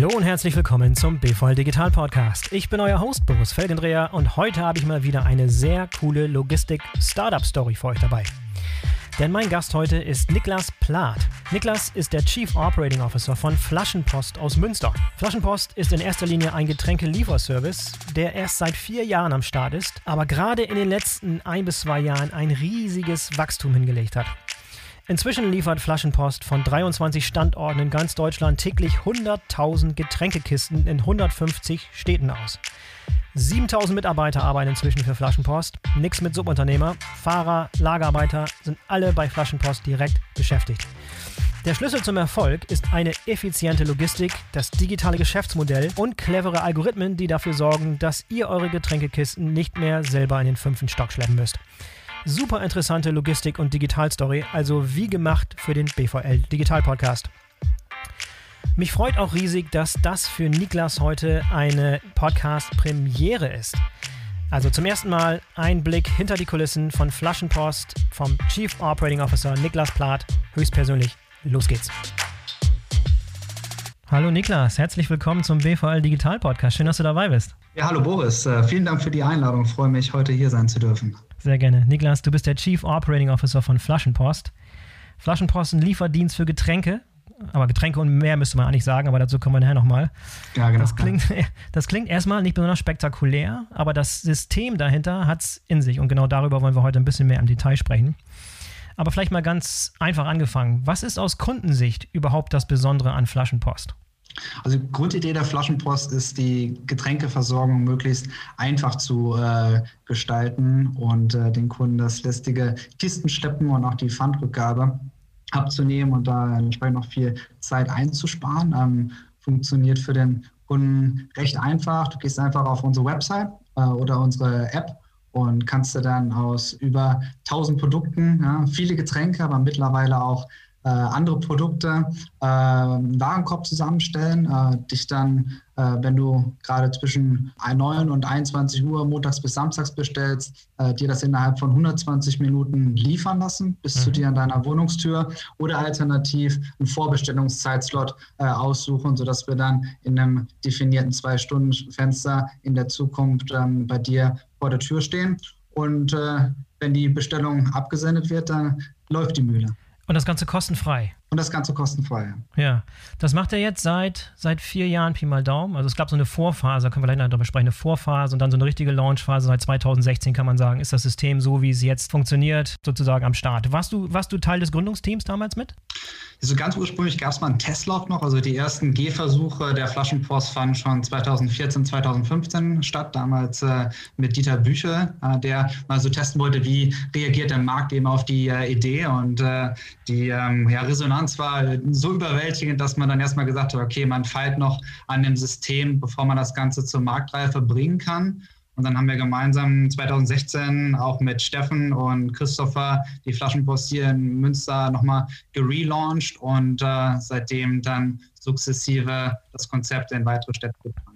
Hallo und herzlich willkommen zum BVL Digital Podcast. Ich bin euer Host Boris Feldendreher und heute habe ich mal wieder eine sehr coole Logistik-Startup-Story für euch dabei. Denn mein Gast heute ist Niklas Plath. Niklas ist der Chief Operating Officer von Flaschenpost aus Münster. Flaschenpost ist in erster Linie ein Getränkelieferservice, der erst seit vier Jahren am Start ist, aber gerade in den letzten ein bis zwei Jahren ein riesiges Wachstum hingelegt hat. Inzwischen liefert Flaschenpost von 23 Standorten in ganz Deutschland täglich 100.000 Getränkekisten in 150 Städten aus. 7000 Mitarbeiter arbeiten inzwischen für Flaschenpost. Nix mit Subunternehmer. Fahrer, Lagerarbeiter sind alle bei Flaschenpost direkt beschäftigt. Der Schlüssel zum Erfolg ist eine effiziente Logistik, das digitale Geschäftsmodell und clevere Algorithmen, die dafür sorgen, dass ihr eure Getränkekisten nicht mehr selber in den fünften Stock schleppen müsst. Super interessante Logistik- und Digitalstory, also wie gemacht für den BVL Digital Podcast. Mich freut auch riesig, dass das für Niklas heute eine Podcast-Premiere ist. Also zum ersten Mal ein Blick hinter die Kulissen von Flaschenpost vom Chief Operating Officer Niklas Plath, höchstpersönlich. Los geht's. Hallo Niklas, herzlich willkommen zum BVL Digital Podcast. Schön, dass du dabei bist. Ja, hallo Boris. Äh, vielen Dank für die Einladung. Ich freue mich, heute hier sein zu dürfen. Sehr gerne. Niklas, du bist der Chief Operating Officer von Flaschenpost. Flaschenpost ist ein Lieferdienst für Getränke. Aber Getränke und mehr müsste man eigentlich sagen, aber dazu kommen wir nachher nochmal. Ja, genau. Das klingt, das klingt erstmal nicht besonders spektakulär, aber das System dahinter hat es in sich und genau darüber wollen wir heute ein bisschen mehr im Detail sprechen. Aber vielleicht mal ganz einfach angefangen. Was ist aus Kundensicht überhaupt das Besondere an Flaschenpost? Also die Grundidee der Flaschenpost ist, die Getränkeversorgung möglichst einfach zu äh, gestalten und äh, den Kunden das lästige Kistenschleppen und auch die Pfandrückgabe abzunehmen und da entsprechend noch viel Zeit einzusparen. Ähm, funktioniert für den Kunden recht einfach. Du gehst einfach auf unsere Website äh, oder unsere App und kannst du dann aus über 1000 Produkten, ja, viele Getränke, aber mittlerweile auch äh, andere Produkte, äh, einen Warenkorb zusammenstellen, äh, dich dann, äh, wenn du gerade zwischen 9 und 21 Uhr montags bis samstags bestellst, äh, dir das innerhalb von 120 Minuten liefern lassen, bis mhm. zu dir an deiner Wohnungstür oder alternativ einen Vorbestellungszeitslot äh, aussuchen, sodass wir dann in einem definierten Zwei-Stunden-Fenster in der Zukunft ähm, bei dir vor der Tür stehen. Und wenn die Bestellung abgesendet wird, dann läuft die Mühle. Und das Ganze kostenfrei. Und das Ganze kostenfrei. Ja, das macht er jetzt seit, seit vier Jahren Pi mal Daumen. Also es gab so eine Vorphase, da können wir gleich noch darüber sprechen, eine Vorphase und dann so eine richtige Launchphase. Seit 2016 kann man sagen, ist das System so, wie es jetzt funktioniert, sozusagen am Start. Warst du, warst du Teil des Gründungsteams damals mit? Also ganz ursprünglich gab es mal einen Testlauf noch. Also die ersten Gehversuche der Flaschenpost fanden schon 2014, 2015 statt. Damals äh, mit Dieter Büchel, äh, der mal so testen wollte, wie reagiert der Markt eben auf die äh, Idee. Und äh, die ähm, ja, Resonanz war so überwältigend, dass man dann erstmal gesagt hat, okay, man feilt noch an dem System, bevor man das Ganze zur Marktreife bringen kann. Und dann haben wir gemeinsam 2016 auch mit Steffen und Christopher die Flaschenpost hier in Münster nochmal gelauncht und äh, seitdem dann sukzessive das Konzept in weitere Städte gebracht.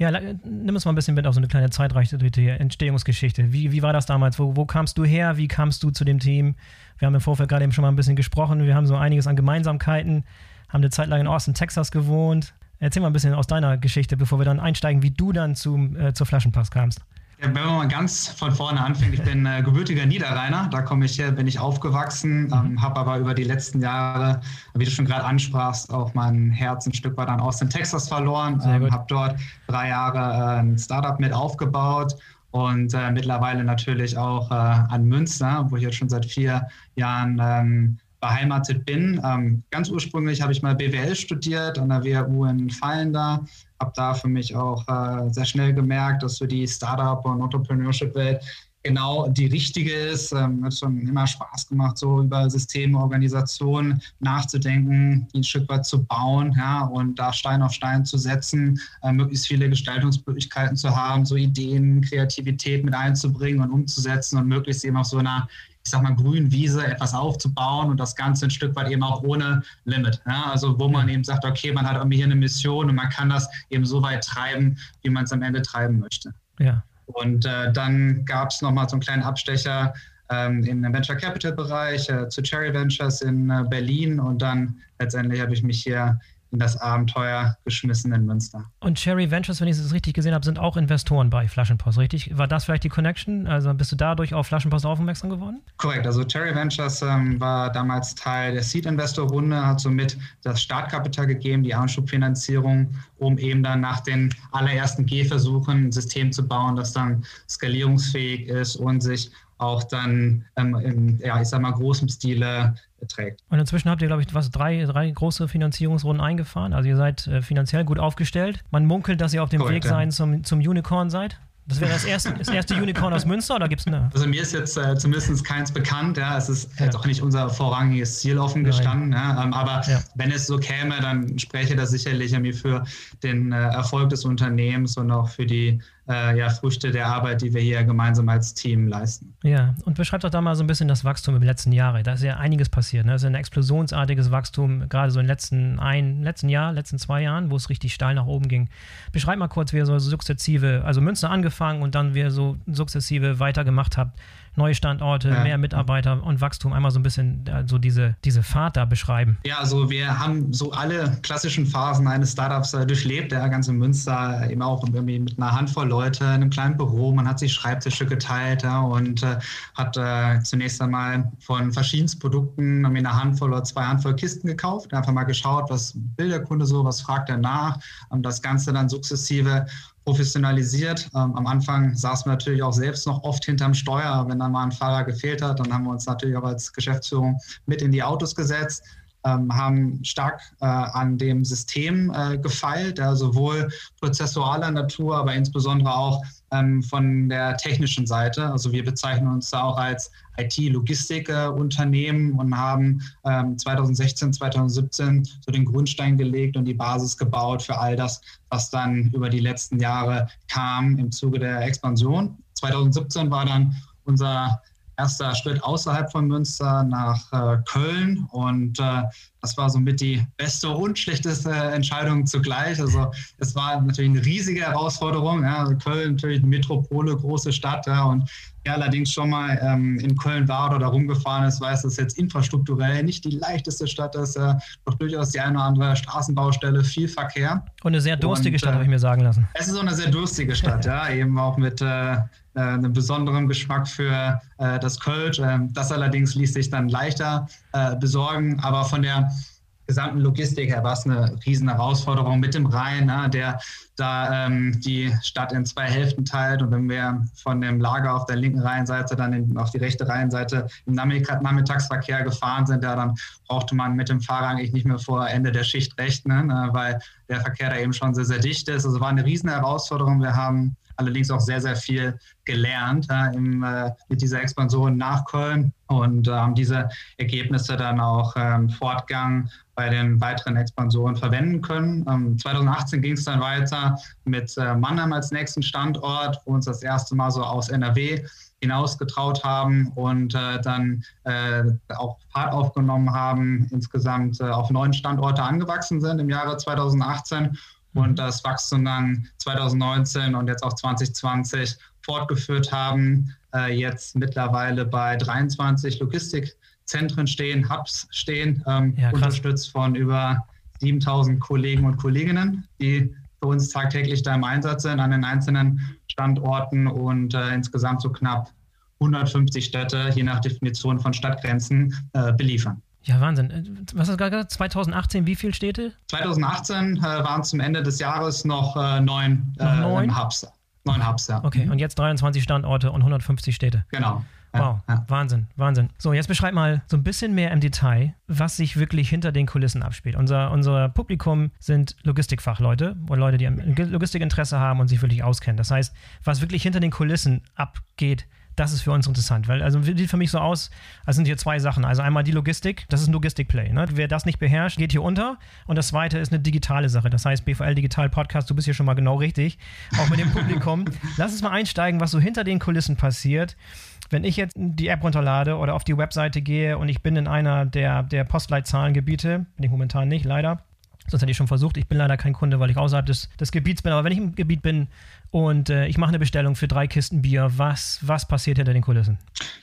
Ja, nimm uns mal ein bisschen mit auf so eine kleine zeitreiche Entstehungsgeschichte. Wie, wie war das damals? Wo, wo kamst du her? Wie kamst du zu dem Team? Wir haben im Vorfeld gerade eben schon mal ein bisschen gesprochen. Wir haben so einiges an Gemeinsamkeiten, haben eine Zeit lang in Austin, Texas gewohnt. Erzähl mal ein bisschen aus deiner Geschichte, bevor wir dann einsteigen, wie du dann zum, äh, zur Flaschenpass kamst. Ja, wenn man mal ganz von vorne anfängt, ich bin äh, gebürtiger Niederrheiner, da komme ich her, bin ich aufgewachsen, mhm. ähm, habe aber über die letzten Jahre, wie du schon gerade ansprachst, auch mein Herz ein Stück weit an Austin, Texas verloren, ähm, habe dort drei Jahre äh, ein Startup mit aufgebaut und äh, mittlerweile natürlich auch äh, an Münster, wo ich jetzt schon seit vier Jahren ähm, beheimatet bin. Ähm, ganz ursprünglich habe ich mal BWL studiert an der WHU in Fallenda, habe da für mich auch äh, sehr schnell gemerkt, dass für die Startup- und Entrepreneurship-Welt genau die richtige ist. Ähm, hat schon immer Spaß gemacht, so über Systeme, Organisationen nachzudenken, die ein Stück weit zu bauen ja, und da Stein auf Stein zu setzen, äh, möglichst viele Gestaltungsmöglichkeiten zu haben, so Ideen, Kreativität mit einzubringen und umzusetzen und möglichst eben auf so einer ich sag mal, grünen Wiese etwas aufzubauen und das Ganze ein Stück weit eben auch ohne Limit. Ja? Also wo man eben sagt, okay, man hat irgendwie hier eine Mission und man kann das eben so weit treiben, wie man es am Ende treiben möchte. Ja. Und äh, dann gab es nochmal so einen kleinen Abstecher ähm, im Venture Capital Bereich äh, zu Cherry Ventures in äh, Berlin und dann letztendlich habe ich mich hier in das Abenteuer geschmissen in Münster. Und Cherry Ventures, wenn ich es richtig gesehen habe, sind auch Investoren bei Flaschenpost, richtig? War das vielleicht die Connection? Also bist du dadurch auf Flaschenpost aufmerksam geworden? Korrekt. Also Cherry Ventures ähm, war damals Teil der Seed-Investor-Runde, hat somit das Startkapital gegeben, die Anschubfinanzierung, um eben dann nach den allerersten Gehversuchen ein System zu bauen, das dann skalierungsfähig ist und sich auch dann ähm, im, ja, ich sag mal, großem Stile trägt. Und inzwischen habt ihr, glaube ich, was, drei, drei große Finanzierungsrunden eingefahren. Also ihr seid äh, finanziell gut aufgestellt. Man munkelt, dass ihr auf dem Correct, Weg sein zum, zum Unicorn seid. Das wäre das erste, das erste Unicorn aus Münster oder gibt es eine? Also mir ist jetzt äh, zumindest keins bekannt. Ja. Es ist ja. jetzt auch nicht unser vorrangiges Ziel offen gestanden. Ja. Ähm, aber ja. wenn es so käme, dann spreche das sicherlich irgendwie für den äh, Erfolg des Unternehmens und auch für die äh, ja, Früchte der Arbeit, die wir hier gemeinsam als Team leisten. Ja, und beschreibt doch da mal so ein bisschen das Wachstum im letzten Jahr. Da ist ja einiges passiert. Ne? Das ist ein explosionsartiges Wachstum, gerade so im letzten, ein, letzten Jahr, letzten zwei Jahren, wo es richtig steil nach oben ging. Beschreib mal kurz, wie ihr so sukzessive, also Münster angefangen und dann wie ihr so sukzessive weitergemacht habt neue Standorte, ja. mehr Mitarbeiter und Wachstum, einmal so ein bisschen so also diese, diese Fahrt da beschreiben. Ja, also wir haben so alle klassischen Phasen eines Startups äh, durchlebt, der ganze Münster eben auch irgendwie mit einer Handvoll Leute in einem kleinen Büro, man hat sich Schreibtische geteilt ja, und äh, hat äh, zunächst einmal von verschiedensten Produkten eine Handvoll oder zwei Handvoll Kisten gekauft, einfach mal geschaut, was will der Kunde so, was fragt er nach, und das Ganze dann sukzessive professionalisiert. Ähm, am Anfang saßen wir natürlich auch selbst noch oft hinterm Steuer. Wenn dann mal ein Fahrer gefehlt hat, dann haben wir uns natürlich auch als Geschäftsführung mit in die Autos gesetzt. Ähm, haben stark äh, an dem System äh, gefeilt, ja, sowohl prozessualer Natur, aber insbesondere auch ähm, von der technischen Seite. Also wir bezeichnen uns da auch als IT-Logistik-Unternehmen und haben ähm, 2016, 2017 so den Grundstein gelegt und die Basis gebaut für all das, was dann über die letzten Jahre kam im Zuge der Expansion. 2017 war dann unser erster Schritt außerhalb von Münster nach äh, Köln und äh, das war somit die beste und schlechteste Entscheidung zugleich. Also es war natürlich eine riesige Herausforderung. Ja. Also Köln natürlich eine Metropole, große Stadt ja, und Wer allerdings schon mal ähm, in Köln war oder da rumgefahren ist, weiß, dass jetzt infrastrukturell nicht die leichteste Stadt ist, äh, doch durchaus die eine oder andere Straßenbaustelle, viel Verkehr. Und eine sehr durstige und, Stadt, äh, habe ich mir sagen lassen. Es ist auch eine sehr durstige Stadt, ja, eben auch mit äh, äh, einem besonderen Geschmack für äh, das Kölsch. Ähm, das allerdings ließ sich dann leichter äh, besorgen, aber von der gesamten Logistik her war es eine riesen Herausforderung mit dem Rhein, ne, der da ähm, die Stadt in zwei Hälften teilt. Und wenn wir von dem Lager auf der linken Rheinseite dann in, auf die rechte Rheinseite im Nachmittagsverkehr gefahren sind, ja, dann brauchte man mit dem Fahrer eigentlich nicht mehr vor Ende der Schicht rechnen, ne, weil der Verkehr da eben schon sehr, sehr dicht ist. Also war eine riesen Herausforderung. Wir haben allerdings auch sehr, sehr viel gelernt ja, im, äh, mit dieser Expansion nach Köln und haben diese Ergebnisse dann auch ähm, Fortgang bei den weiteren Expansionen verwenden können. Ähm, 2018 ging es dann weiter mit äh, Mannheim als nächsten Standort, wo wir uns das erste Mal so aus NRW hinausgetraut haben und äh, dann äh, auch Fahrt aufgenommen haben, insgesamt äh, auf neun Standorte angewachsen sind im Jahre 2018 und das Wachstum dann 2019 und jetzt auch 2020 fortgeführt haben. Äh, jetzt mittlerweile bei 23 Logistikzentren stehen, Hubs stehen, ähm, ja, unterstützt von über 7000 Kollegen und Kolleginnen, die für uns tagtäglich da im Einsatz sind an den einzelnen Standorten und äh, insgesamt so knapp 150 Städte, je nach Definition von Stadtgrenzen, äh, beliefern. Ja, Wahnsinn. Äh, was hast du gerade gesagt? 2018, wie viele Städte? 2018 äh, waren zum Ende des Jahres noch äh, neun, noch äh, neun? Hubs. Neun Hubs, ja. Okay, und jetzt 23 Standorte und 150 Städte. Genau. Wow, ja. Wahnsinn, Wahnsinn. So, jetzt beschreib mal so ein bisschen mehr im Detail, was sich wirklich hinter den Kulissen abspielt. Unser, unser Publikum sind Logistikfachleute oder Leute, die Logistikinteresse haben und sich wirklich auskennen. Das heißt, was wirklich hinter den Kulissen abgeht, das ist für uns interessant, weil also sieht für mich so aus, als sind hier zwei Sachen. Also einmal die Logistik, das ist ein Logistikplay. Ne? Wer das nicht beherrscht, geht hier unter. Und das zweite ist eine digitale Sache. Das heißt, BVL Digital Podcast, du bist hier schon mal genau richtig, auch mit dem Publikum. Lass uns mal einsteigen, was so hinter den Kulissen passiert. Wenn ich jetzt die App runterlade oder auf die Webseite gehe und ich bin in einer der, der Postleitzahlengebiete, bin ich momentan nicht, leider, Sonst hätte ich schon versucht. Ich bin leider kein Kunde, weil ich außerhalb des, des Gebiets bin. Aber wenn ich im Gebiet bin und äh, ich mache eine Bestellung für drei Kisten Bier, was, was passiert hinter den Kulissen?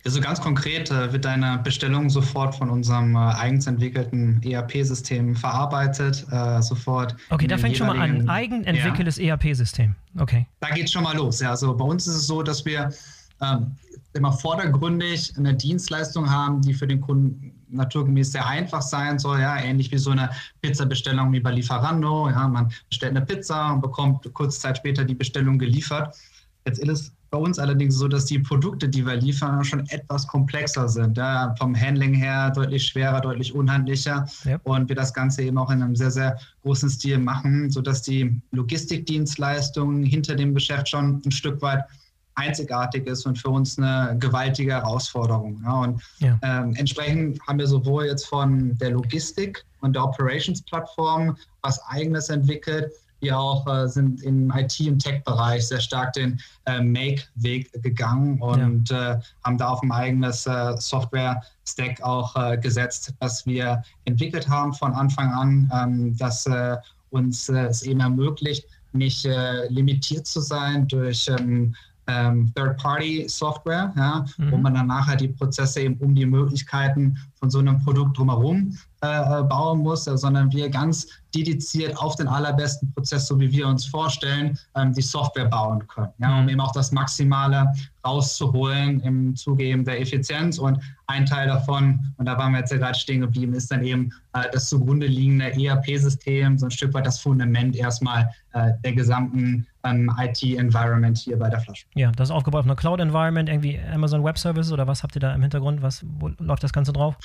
Also ganz konkret äh, wird deine Bestellung sofort von unserem äh, eigens entwickelten ERP-System verarbeitet. Äh, sofort. Okay, da fängt schon mal an. Eigen entwickeltes ja. ERP-System. Okay. Da geht schon mal los. Ja, also bei uns ist es so, dass wir ähm, immer vordergründig eine Dienstleistung haben, die für den Kunden naturgemäß sehr einfach sein soll, ja, ähnlich wie so eine Pizza-Bestellung wie bei Lieferando. Ja, man bestellt eine Pizza und bekommt kurze Zeit später die Bestellung geliefert. Jetzt ist es bei uns allerdings so, dass die Produkte, die wir liefern, schon etwas komplexer sind. Ja, vom Handling her deutlich schwerer, deutlich unhandlicher. Ja. Und wir das Ganze eben auch in einem sehr, sehr großen Stil machen, sodass die Logistikdienstleistungen hinter dem Geschäft schon ein Stück weit einzigartig ist und für uns eine gewaltige Herausforderung. Ja, und ja. Ähm, entsprechend haben wir sowohl jetzt von der Logistik und der Operations-Plattform was Eigenes entwickelt, wie auch äh, sind im IT- und Tech-Bereich sehr stark den äh, Make-Weg gegangen und ja. äh, haben da auf ein eigenes äh, Software-Stack auch äh, gesetzt, das wir entwickelt haben von Anfang an, ähm, das äh, uns es eben ermöglicht, nicht limitiert zu sein durch ähm, ähm, Third-Party-Software, ja, mhm. wo man dann nachher die Prozesse eben um die Möglichkeiten von so einem Produkt drumherum äh, äh bauen muss, sondern wir ganz dediziert auf den allerbesten Prozess, so wie wir uns vorstellen, ähm, die Software bauen können, ja, um mhm. eben auch das Maximale rauszuholen im Zuge eben der Effizienz. Und ein Teil davon, und da waren wir jetzt ja gerade stehen geblieben, ist dann eben äh, das zugrunde liegende ERP-System, so ein Stück weit das Fundament erstmal äh, der gesamten ähm, IT-Environment hier bei der Flasche. Ja, das ist aufgebaut auf einer Cloud-Environment, irgendwie Amazon Web Services oder was habt ihr da im Hintergrund? Was, wo läuft das Ganze drauf?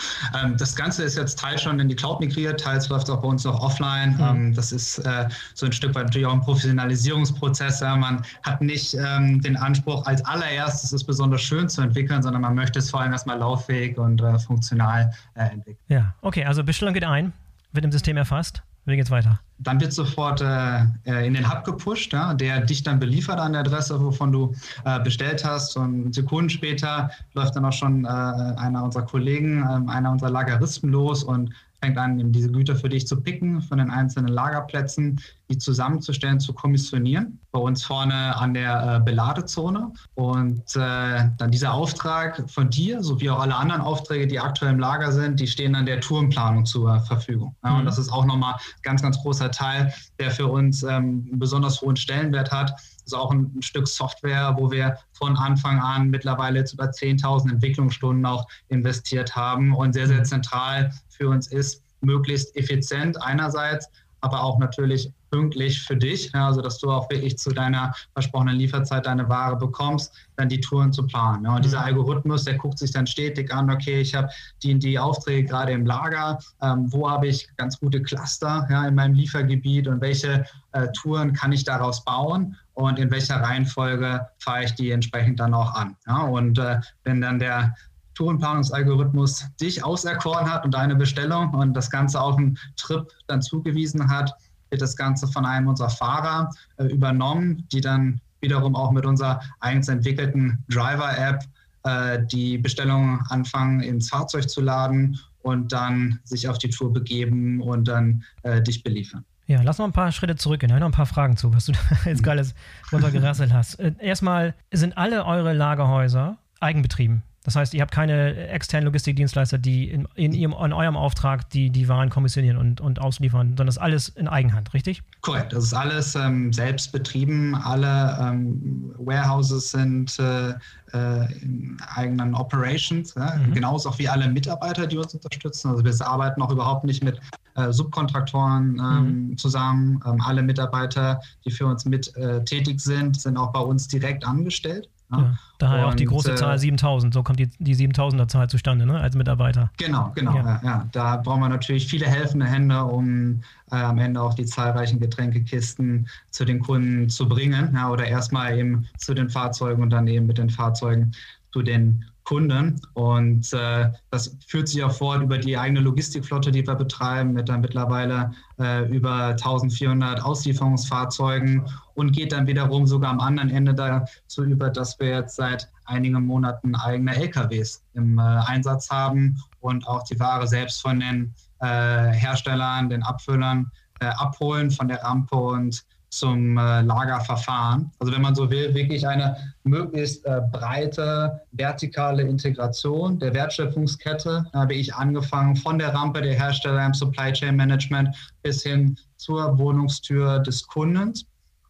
Ähm, das Ganze ist jetzt teils schon in die Cloud migriert, teils läuft es auch bei uns noch offline. Mhm. Ähm, das ist äh, so ein Stück weit natürlich auch ein Professionalisierungsprozess. Ja. Man hat nicht ähm, den Anspruch, als allererstes es besonders schön zu entwickeln, sondern man möchte es vor allem erstmal lauffähig und äh, funktional äh, entwickeln. Ja, okay, also Bestellung geht ein, wird im System erfasst. Wie geht's weiter? Dann wird sofort äh, äh, in den Hub gepusht, ja, der dich dann beliefert an der Adresse, wovon du äh, bestellt hast. Und Sekunden später läuft dann auch schon äh, einer unserer Kollegen, ähm, einer unserer Lageristen los und fängt an, diese Güter für dich zu picken von den einzelnen Lagerplätzen, die zusammenzustellen, zu kommissionieren. Bei uns vorne an der äh, Beladezone. Und äh, dann dieser Auftrag von dir, sowie auch alle anderen Aufträge, die aktuell im Lager sind, die stehen dann der Tourenplanung zur Verfügung. Ja, mhm. Und das ist auch nochmal ein ganz, ganz großer Teil, der für uns ähm, einen besonders hohen Stellenwert hat. Das ist auch ein, ein, Stück Software, wo wir von Anfang an mittlerweile jetzt über 10.000 Entwicklungsstunden auch investiert haben und sehr, sehr mhm. zentral für uns ist, möglichst effizient einerseits, aber auch natürlich pünktlich für dich, ja, also dass du auch wirklich zu deiner versprochenen Lieferzeit deine Ware bekommst, dann die Touren zu planen. Ja. Und dieser mhm. Algorithmus, der guckt sich dann stetig an, okay, ich habe die, die Aufträge gerade im Lager, ähm, wo habe ich ganz gute Cluster ja, in meinem Liefergebiet und welche äh, Touren kann ich daraus bauen und in welcher Reihenfolge fahre ich die entsprechend dann auch an. Ja. Und äh, wenn dann der Tourenplanungsalgorithmus dich auserkoren hat und deine Bestellung und das Ganze auf dem Trip dann zugewiesen hat, wird das Ganze von einem unserer Fahrer äh, übernommen, die dann wiederum auch mit unserer eigens entwickelten Driver-App äh, die Bestellung anfangen ins Fahrzeug zu laden und dann sich auf die Tour begeben und dann äh, dich beliefern. Ja, lass mal ein paar Schritte zurückgehen. Ich habe noch ein paar Fragen zu, was du da jetzt gerade runtergerasselt hast. Äh, erstmal, sind alle eure Lagerhäuser eigenbetrieben? Das heißt, ihr habt keine externen Logistikdienstleister, die in, in, ihrem, in eurem Auftrag die, die Waren kommissionieren und, und ausliefern, sondern das ist alles in Eigenhand, richtig? Korrekt, das ist alles ähm, selbst betrieben. Alle ähm, Warehouses sind äh, äh, in eigenen Operations, ja? mhm. genauso auch wie alle Mitarbeiter, die uns unterstützen. Also wir arbeiten auch überhaupt nicht mit äh, Subkontraktoren ähm, mhm. zusammen. Ähm, alle Mitarbeiter, die für uns mit äh, tätig sind, sind auch bei uns direkt angestellt. Ja, daher und, auch die große äh, Zahl 7000. So kommt die, die 7000er Zahl zustande ne, als Mitarbeiter. Genau, genau. Ja. ja. Da brauchen wir natürlich viele helfende Hände, um äh, am Ende auch die zahlreichen Getränkekisten zu den Kunden zu bringen. Ja, oder erstmal eben zu den Fahrzeugen und dann eben mit den Fahrzeugen zu den Kunden. Und äh, das führt sich auch fort über die eigene Logistikflotte, die wir betreiben, mit dann mittlerweile äh, über 1400 Auslieferungsfahrzeugen und geht dann wiederum sogar am anderen Ende dazu über, dass wir jetzt seit einigen Monaten eigene LKWs im äh, Einsatz haben und auch die Ware selbst von den äh, Herstellern, den Abfüllern äh, abholen von der Rampe und zum äh, Lagerverfahren. Also wenn man so will, wirklich eine möglichst äh, breite vertikale Integration der Wertschöpfungskette, habe ich angefangen von der Rampe der Hersteller im Supply Chain Management bis hin zur Wohnungstür des Kundens,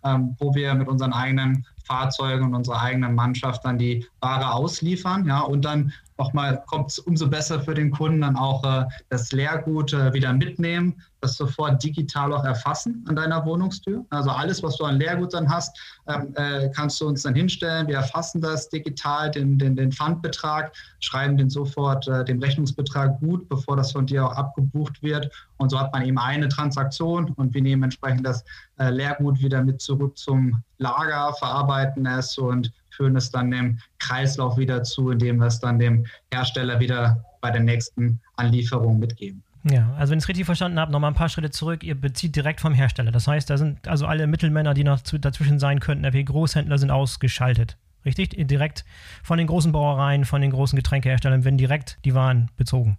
ähm, wo wir mit unseren eigenen Fahrzeugen und unserer eigenen Mannschaft dann die Ware ausliefern. Ja, und dann nochmal kommt es umso besser für den Kunden dann auch äh, das Leergut äh, wieder mitnehmen, das sofort digital auch erfassen an deiner Wohnungstür. Also alles, was du an Leergut dann hast, ähm, äh, kannst du uns dann hinstellen. Wir erfassen das digital, den, den, den Pfandbetrag, schreiben den sofort äh, den Rechnungsbetrag gut, bevor das von dir auch abgebucht wird. Und so hat man eben eine Transaktion und wir nehmen entsprechend das äh, Leergut wieder mit zurück zum Lager, verarbeiten es und führen es dann dem Kreislauf wieder zu, indem wir es dann dem Hersteller wieder bei der nächsten Anlieferung mitgeben. Ja, also wenn ich es richtig verstanden habe, nochmal ein paar Schritte zurück, ihr bezieht direkt vom Hersteller. Das heißt, da sind also alle Mittelmänner, die noch dazwischen sein könnten, der Großhändler sind ausgeschaltet. Richtig? Direkt von den großen Bauereien, von den großen Getränkeherstellern werden direkt die Waren bezogen.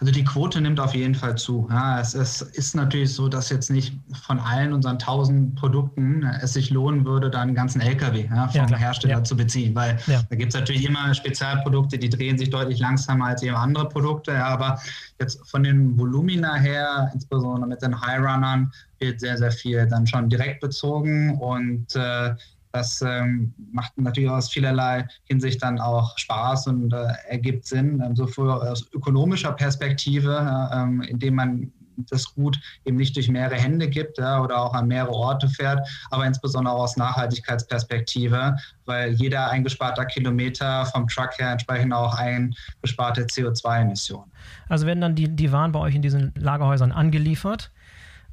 Also die Quote nimmt auf jeden Fall zu. Ja, es, es, ist natürlich so, dass jetzt nicht von allen unseren 1000 Produkten es sich lohnen würde, da einen ganzen LKW ja, vom ja, Hersteller zu beziehen, weil da gibt es natürlich immer Spezialprodukte, die drehen sich deutlich langsamer als eben andere Produkte. aber jetzt von den Volumina her, insbesondere mit den High-Runnern, wird sehr, sehr viel dann schon direkt bezogen. Und äh, das ähm, macht natürlich aus vielerlei Hinsicht dann auch Spaß und äh, ergibt Sinn, ähm, sowohl aus ökonomischer Perspektive, äh, indem man das Gut eben nicht durch mehrere Hände gibt ja, oder auch an mehrere Orte fährt, aber insbesondere aus Nachhaltigkeitsperspektive, weil jeder eingesparter Kilometer vom Truck her entsprechend auch eingesparte CO2-Emissionen. Also werden dann die, die Waren bei euch in diesen Lagerhäusern angeliefert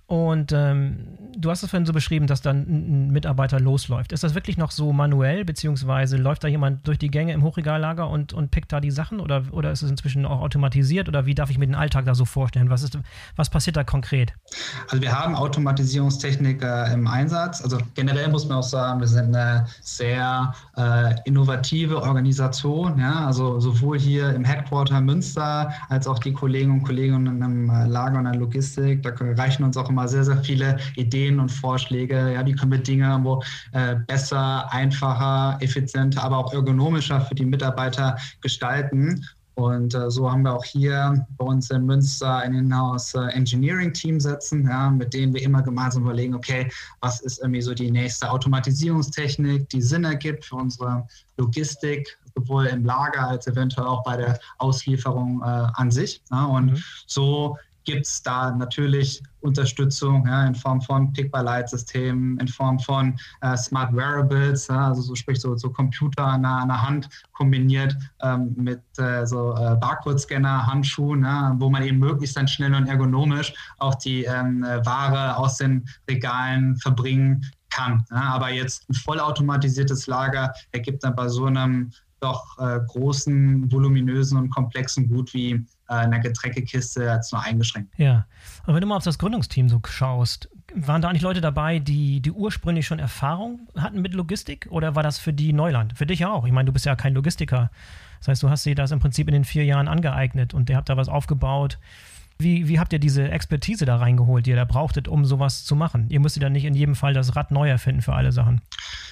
und ähm, du hast es vorhin so beschrieben, dass dann ein Mitarbeiter losläuft. Ist das wirklich noch so manuell, beziehungsweise läuft da jemand durch die Gänge im Hochregallager und, und pickt da die Sachen oder, oder ist es inzwischen auch automatisiert oder wie darf ich mir den Alltag da so vorstellen? Was, ist, was passiert da konkret? Also wir haben Automatisierungstechnik äh, im Einsatz. Also generell muss man auch sagen, wir sind eine sehr äh, innovative Organisation. Ja? Also sowohl hier im Headquarter Münster als auch die Kollegen und Kolleginnen im äh, Lager und der Logistik. Da reichen uns auch immer immer sehr, sehr viele Ideen und Vorschläge. Ja, wie können wir Dinge wo, äh, besser, einfacher, effizienter, aber auch ergonomischer für die Mitarbeiter gestalten. Und äh, so haben wir auch hier bei uns in Münster ein Inhouse äh, Engineering Team sitzen, ja, mit denen wir immer gemeinsam überlegen, okay, was ist irgendwie so die nächste Automatisierungstechnik, die Sinn ergibt für unsere Logistik, sowohl im Lager als eventuell auch bei der Auslieferung äh, an sich. Ja, und mhm. so gibt es da natürlich Unterstützung ja, in Form von Pick-by-Light-Systemen, in Form von äh, Smart Wearables, ja, also so sprich so, so Computer an der, an der Hand kombiniert ähm, mit äh, so äh, Barcode-Scanner, Handschuhen, ja, wo man eben möglichst dann schnell und ergonomisch auch die ähm, Ware aus den Regalen verbringen kann. aber jetzt ein vollautomatisiertes Lager ergibt dann bei so einem doch äh, großen, voluminösen und komplexen Gut wie äh, einer Getränkekiste jetzt nur eingeschränkt. Ja, und wenn du mal auf das Gründungsteam so schaust, waren da eigentlich Leute dabei, die, die ursprünglich schon Erfahrung hatten mit Logistik oder war das für die Neuland? Für dich ja auch. Ich meine, du bist ja kein Logistiker. Das heißt, du hast dir das im Prinzip in den vier Jahren angeeignet und ihr habt da was aufgebaut. Wie, wie habt ihr diese Expertise da reingeholt, die ihr da brauchtet, um sowas zu machen? Ihr müsst ja nicht in jedem Fall das Rad neu erfinden für alle Sachen.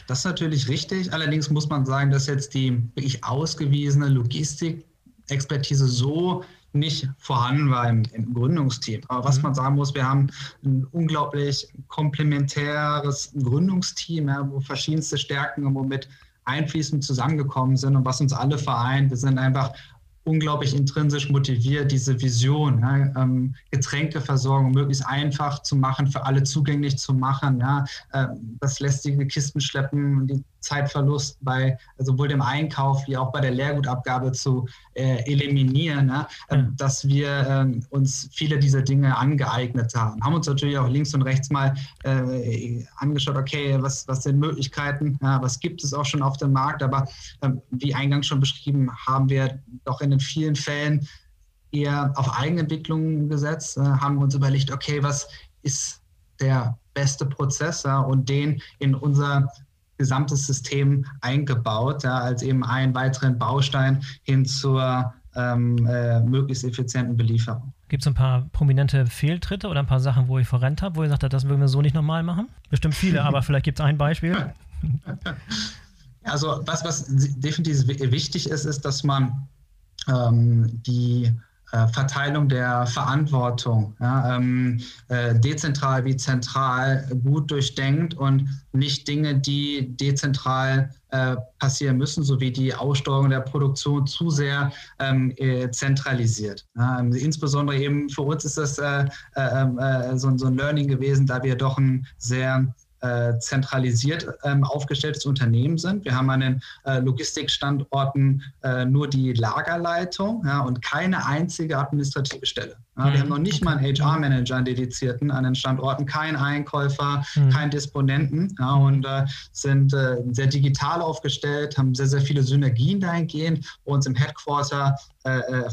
Das ist natürlich richtig. Allerdings muss man sagen, dass jetzt die wirklich ausgewiesene Logistik-Expertise so nicht vorhanden war im, im Gründungsteam. Aber was mhm. man sagen muss, wir haben ein unglaublich komplementäres Gründungsteam, ja, wo verschiedenste Stärken mit einfließend zusammengekommen sind und was uns alle vereint. Wir sind einfach unglaublich intrinsisch motiviert, diese Vision, ja, ähm, Getränkeversorgung möglichst einfach zu machen, für alle zugänglich zu machen, ja, äh, das lästige Kistenschleppen, die Zeitverlust bei sowohl dem Einkauf wie auch bei der Leergutabgabe zu äh, eliminieren, ne? äh, mhm. dass wir äh, uns viele dieser Dinge angeeignet haben. Haben uns natürlich auch links und rechts mal äh, angeschaut, okay, was, was sind Möglichkeiten, ja, was gibt es auch schon auf dem Markt, aber ähm, wie eingangs schon beschrieben, haben wir doch in den vielen Fällen eher auf Eigenentwicklung gesetzt, äh, haben uns überlegt, okay, was ist der beste Prozess ja, und den in unser gesamtes System eingebaut, ja, als eben einen weiteren Baustein hin zur ähm, äh, möglichst effizienten Belieferung. Gibt es ein paar prominente Fehltritte oder ein paar Sachen, wo ihr verrennt habt, wo ihr sagt habt, das würden wir so nicht nochmal machen? Bestimmt viele, aber vielleicht gibt es ein Beispiel. Also was, was definitiv wichtig ist, ist, dass man ähm, die Verteilung der Verantwortung, ja, ähm, äh, dezentral wie zentral, gut durchdenkt und nicht Dinge, die dezentral äh, passieren müssen, sowie die Aussteuerung der Produktion zu sehr ähm, äh, zentralisiert. Ja, ähm, insbesondere eben für uns ist das äh, äh, so, so, ein Learning gewesen, da wir doch ein sehr äh, zentralisiert ähm, aufgestelltes Unternehmen sind. Wir haben an den äh, Logistikstandorten äh, nur die Lagerleitung ja, und keine einzige administrative Stelle. Ja, wir haben noch nicht mal einen HR-Manager, einen dedizierten an den Standorten, keinen Einkäufer, mhm. keinen Disponenten ja, und äh, sind äh, sehr digital aufgestellt, haben sehr, sehr viele Synergien dahingehend bei uns im Headquarter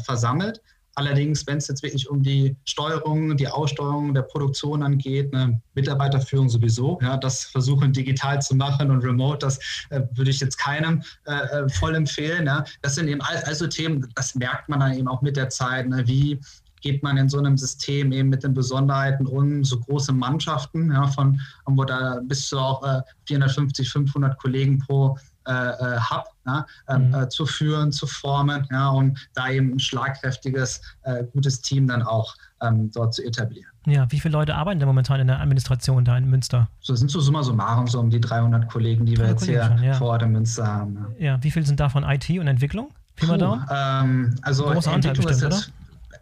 versammelt. Allerdings, wenn es jetzt wirklich um die Steuerung, die Aussteuerung der Produktion angeht, eine Mitarbeiterführung sowieso, ja, das versuchen digital zu machen und remote, das äh, würde ich jetzt keinem äh, äh voll empfehlen. Ja. Das sind eben also Themen, das merkt man dann eben auch mit der Zeit, ne, wie geht man in so einem System eben mit den Besonderheiten um, so große Mannschaften, ja, von wo da bis zu auch äh, 450, 500 Kollegen pro äh, äh, Hub ja, ähm, mhm. äh, zu führen, zu formen, ja, um da eben ein schlagkräftiges, äh, gutes Team dann auch ähm, dort zu etablieren. Ja, wie viele Leute arbeiten denn momentan in der Administration da in Münster? So sind so summa summarum so um die 300 Kollegen, die wir jetzt hier schon, ja. vor Ort in Münster haben. Ja. ja. wie viele sind davon IT und Entwicklung? Puh, ähm, also Entwicklung bestimmt, ist jetzt?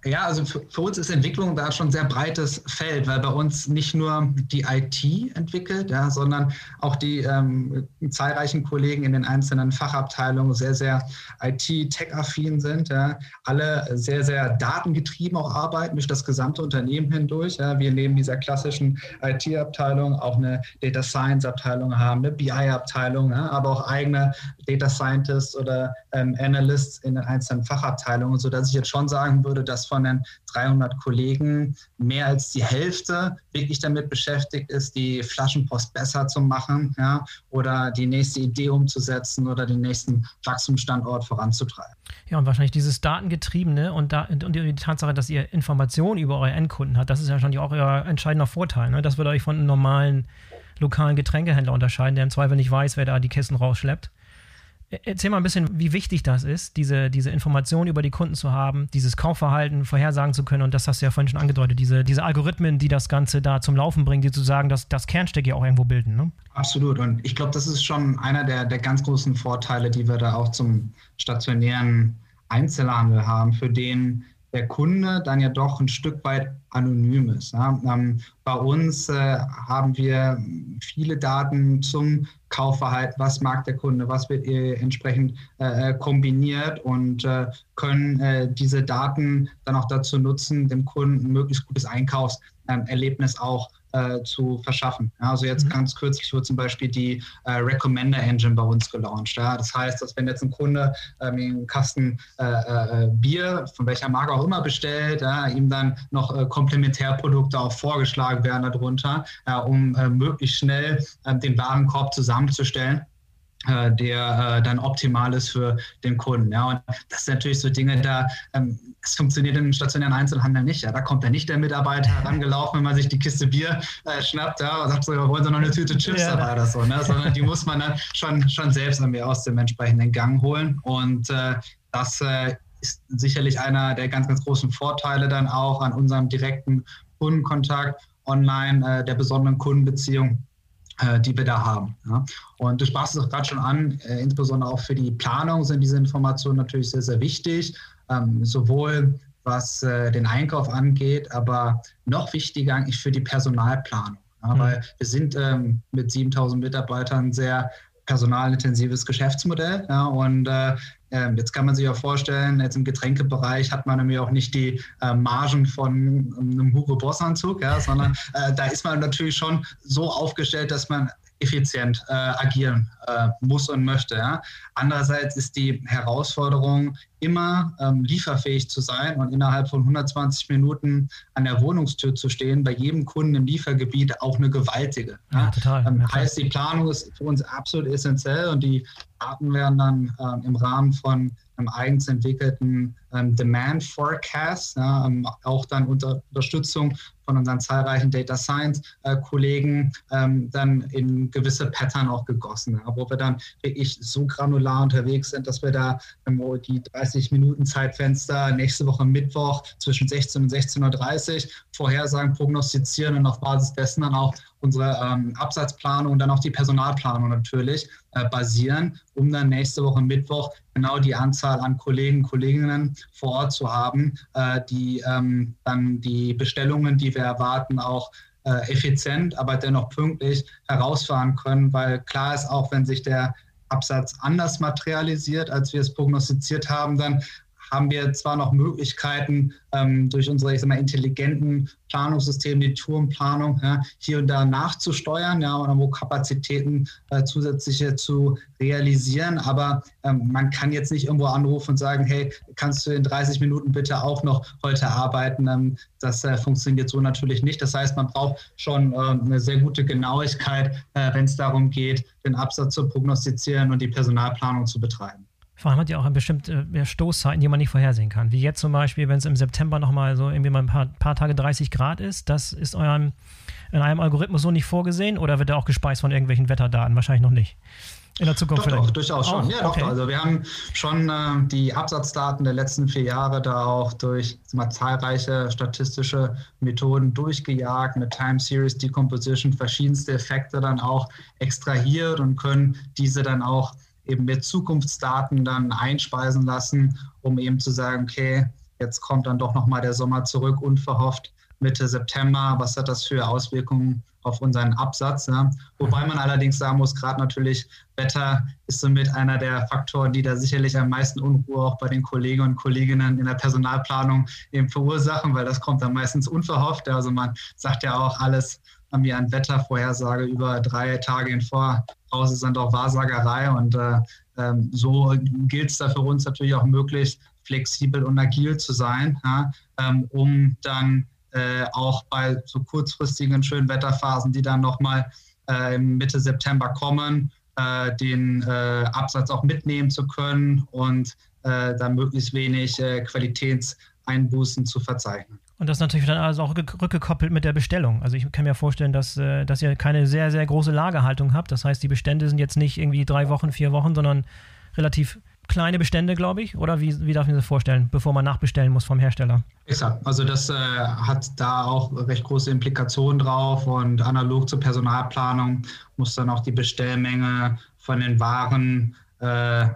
Ja, also für, für, uns ist Entwicklung da schon ein sehr breites Feld, weil bei uns nicht nur die IT entwickelt, ja, sondern auch die ähm, zahlreichen Kollegen in den einzelnen Fachabteilungen sehr, sehr IT-Tech-affin sind, ja, alle sehr, sehr datengetrieben auch arbeiten durch das gesamte Unternehmen hindurch. Ja. Wir neben dieser klassischen IT-Abteilung auch eine Data Science-Abteilung haben, eine BI-Abteilung, ja, aber auch eigene Data Scientists oder ähm, Analysts in den einzelnen Fachabteilungen, sodass ich jetzt schon sagen würde, dass von den 300 Kollegen mehr als die Hälfte wirklich damit beschäftigt ist, die Flaschenpost besser zu machen ja, oder die nächste Idee umzusetzen oder den nächsten Wachstumsstandort voranzutreiben. Ja, und wahrscheinlich dieses Datengetriebene und, da, und die Tatsache, dass ihr Informationen über eure Endkunden habt, das ist ja wahrscheinlich auch euer entscheidender Vorteil. Ne? Das würde euch von einem normalen lokalen Getränkehändler unterscheiden, der im Zweifel nicht weiß, wer da die Kisten rausschleppt. Erzähl mal ein bisschen, wie wichtig das ist, diese, diese Informationen über die Kunden zu haben, dieses Kaufverhalten vorhersagen zu können. Und das hast du ja vorhin schon angedeutet, diese, diese Algorithmen, die das Ganze da zum Laufen bringen, die sozusagen das, das Kernstück ja auch irgendwo bilden. Ne? Absolut. Und ich glaube, das ist schon einer der, der ganz großen Vorteile, die wir da auch zum stationären Einzelhandel haben, für den der Kunde dann ja doch ein Stück weit anonym ist. Ja. Ähm, bei uns äh, haben wir viele Daten zum Kaufverhalten, was mag der Kunde, was wird entsprechend äh, kombiniert und äh, können äh, diese Daten dann auch dazu nutzen, dem Kunden möglichst gutes Einkaufserlebnis auch äh, zu verschaffen. Ja, also jetzt mhm. ganz kürzlich wurde zum Beispiel die äh, Recommender Engine bei uns gelauncht. Ja. Das heißt, dass wenn jetzt ein Kunde ähm, einen Kasten äh, äh Bier von welcher Marke auch immer bestellt, ja, ihm dann noch äh, Komplementärprodukte auch vorgeschlagen werden darunter, um äh, möglichst schnell ähm, den Warenkorb zusammenzustellen der äh, dann optimal ist für den Kunden. Ja, und das sind natürlich so Dinge, da ähm, es funktioniert im stationären Einzelhandel nicht. Ja, da kommt ja nicht der Mitarbeiter herangelaufen, wenn man sich die Kiste Bier äh, schnappt, ja, und sagt so, wollen Sie noch eine Tüte Chips ja. dabei oder so, ne? sondern die muss man dann schon, schon selbst irgendwie aus dem entsprechenden Gang holen und äh, das äh, ist sicherlich einer der ganz, ganz großen Vorteile dann auch an unserem direkten Kundenkontakt online, äh, der besonderen Kundenbeziehung äh, die wir da haben. Ja. Und du sprachst es auch gerade schon an, äh, insbesondere auch für die Planung sind diese Informationen natürlich sehr, sehr wichtig, ähm, sowohl was äh, den Einkauf angeht, aber noch wichtiger eigentlich für die Personalplanung. Ja, mhm. Weil wir sind ähm, mit 7000 Mitarbeitern sehr personalintensives Geschäftsmodell. Ja, und äh, ähm, jetzt kann man sich ja vorstellen, jetzt im Getränkebereich hat man nämlich auch nicht die äh, Margen von einem Hugo Boss Anzug, ja, sondern äh, da ist man natürlich schon so aufgestellt, dass man effizient äh, agieren äh, muss und möchte. Ja. Andererseits ist die Herausforderung, immer ähm, lieferfähig zu sein und innerhalb von 120 Minuten an der Wohnungstür zu stehen, bei jedem Kunden im Liefergebiet auch eine gewaltige. Ja. Ja, total. Ähm, ja, heißt, die Planung ist für uns absolut essentiell und die Daten werden dann äh, im Rahmen von eigens entwickelten ähm, Demand Forecast, ja, ähm, auch dann unter Unterstützung von unseren zahlreichen Data Science äh, Kollegen ähm, dann in gewisse Pattern auch gegossen, wo wir dann wirklich so granular unterwegs sind, dass wir da die 30 Minuten Zeitfenster nächste Woche Mittwoch zwischen 16 und 16.30 Uhr Vorhersagen prognostizieren und auf Basis dessen dann auch unsere ähm, Absatzplanung und dann auch die Personalplanung natürlich äh, basieren, um dann nächste Woche Mittwoch genau die Anzahl an Kollegen, Kolleginnen vor Ort zu haben, äh, die ähm, dann die Bestellungen, die wir erwarten, auch äh, effizient, aber dennoch pünktlich herausfahren können, weil klar ist auch, wenn sich der Absatz anders materialisiert, als wir es prognostiziert haben, dann haben wir zwar noch Möglichkeiten ähm, durch unsere ich sag mal, intelligenten Planungssysteme, die Tourenplanung, ja, hier und da nachzusteuern ja, oder wo Kapazitäten äh, zusätzliche zu realisieren. Aber ähm, man kann jetzt nicht irgendwo anrufen und sagen, hey, kannst du in 30 Minuten bitte auch noch heute arbeiten? Ähm, das äh, funktioniert so natürlich nicht. Das heißt, man braucht schon äh, eine sehr gute Genauigkeit, äh, wenn es darum geht, den Absatz zu prognostizieren und die Personalplanung zu betreiben. Vor allem hat ja auch bestimmte äh, Stoßzeiten, die man nicht vorhersehen kann. Wie jetzt zum Beispiel, wenn es im September nochmal so irgendwie mal ein paar, paar, Tage 30 Grad ist, das ist eurem, in einem Algorithmus so nicht vorgesehen oder wird er auch gespeist von irgendwelchen Wetterdaten? Wahrscheinlich noch nicht. In der Zukunft doch, vielleicht. Doch, durchaus schon. ja, okay. doch. Also wir haben schon äh, die Absatzdaten der letzten vier Jahre da auch durch mal, zahlreiche statistische Methoden durchgejagt, mit Time Series Decomposition, verschiedenste Effekte dann auch extrahiert und können diese dann auch eben mit Zukunftsdaten dann einspeisen lassen, um eben zu sagen, okay, jetzt kommt dann doch nochmal der Sommer zurück, unverhofft Mitte September. Was hat das für Auswirkungen auf unseren Absatz? Ja? Wobei man allerdings sagen muss, gerade natürlich Wetter ist somit einer der Faktoren, die da sicherlich am meisten Unruhe auch bei den Kollegen und Kolleginnen in der Personalplanung eben verursachen, weil das kommt dann meistens unverhofft. Also man sagt ja auch alles haben wir eine Wettervorhersage über drei Tage in Voraus ist dann Wahrsagerei und äh, ähm, so gilt es da für uns natürlich auch möglichst flexibel und agil zu sein, ja, ähm, um dann äh, auch bei so kurzfristigen schönen Wetterphasen, die dann nochmal äh, Mitte September kommen, äh, den äh, Absatz auch mitnehmen zu können und äh, dann möglichst wenig äh, Qualitätseinbußen zu verzeichnen. Und das ist natürlich dann also auch rückgekoppelt mit der Bestellung. Also ich kann mir vorstellen, dass, äh, dass ihr keine sehr, sehr große Lagerhaltung habt. Das heißt, die Bestände sind jetzt nicht irgendwie drei Wochen, vier Wochen, sondern relativ kleine Bestände, glaube ich. Oder wie, wie darf ich mir das vorstellen, bevor man nachbestellen muss vom Hersteller? Exakt. Also das äh, hat da auch recht große Implikationen drauf und analog zur Personalplanung muss dann auch die Bestellmenge von den Waren äh,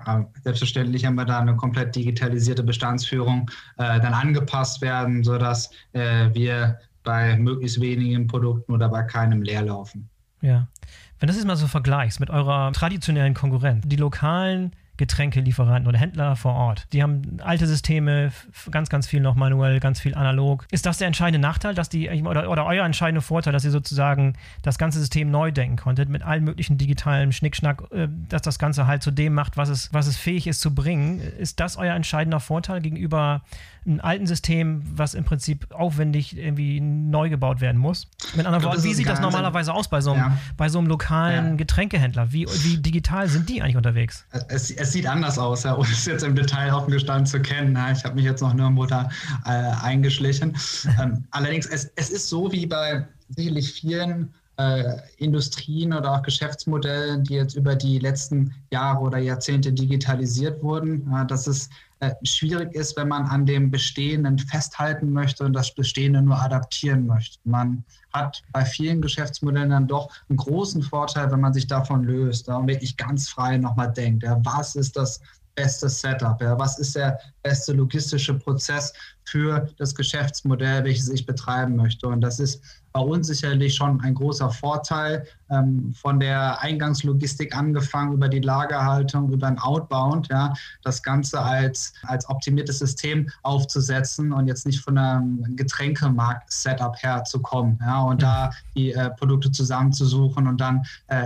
selbstverständlich haben wir da eine komplett digitalisierte Bestandsführung äh, dann angepasst werden, sodass äh, wir bei möglichst wenigen Produkten oder bei keinem leer laufen. Ja. Wenn das jetzt mal so vergleichst mit eurer traditionellen Konkurrenz, die lokalen Getränkelieferanten oder Händler vor Ort. Die haben alte Systeme, ganz, ganz viel noch manuell, ganz viel analog. Ist das der entscheidende Nachteil, dass die, oder, oder euer entscheidender Vorteil, dass ihr sozusagen das ganze System neu denken konntet, mit allen möglichen digitalen Schnickschnack, äh, dass das Ganze halt zu dem macht, was es, was es fähig ist zu bringen? Ist das euer entscheidender Vorteil gegenüber einem alten System, was im Prinzip aufwendig irgendwie neu gebaut werden muss? Mit anderen Worten, wie sieht das normalerweise aus bei so einem, ja. bei so einem lokalen ja. Getränkehändler? Wie, wie digital sind die eigentlich unterwegs? Es, es sieht anders aus, ja, ohne es jetzt im Detail offen gestanden zu kennen. Ich habe mich jetzt noch nirgendwo da äh, eingeschlichen. ähm, allerdings, es, es ist so wie bei sicherlich vielen äh, Industrien oder auch Geschäftsmodellen, die jetzt über die letzten Jahre oder Jahrzehnte digitalisiert wurden, ja, dass es äh, schwierig ist, wenn man an dem Bestehenden festhalten möchte und das Bestehende nur adaptieren möchte. Man hat bei vielen Geschäftsmodellen dann doch einen großen Vorteil, wenn man sich davon löst ja, und wirklich ganz frei nochmal denkt, ja, was ist das beste Setup? Ja? Was ist der beste logistische Prozess für das Geschäftsmodell, welches ich betreiben möchte? Und das ist bei uns sicherlich schon ein großer Vorteil, ähm, von der Eingangslogistik angefangen über die Lagerhaltung, über ein Outbound, ja, das Ganze als, als optimiertes System aufzusetzen und jetzt nicht von einem Getränkemarkt-Setup herzukommen ja, und da die äh, Produkte zusammenzusuchen und dann äh,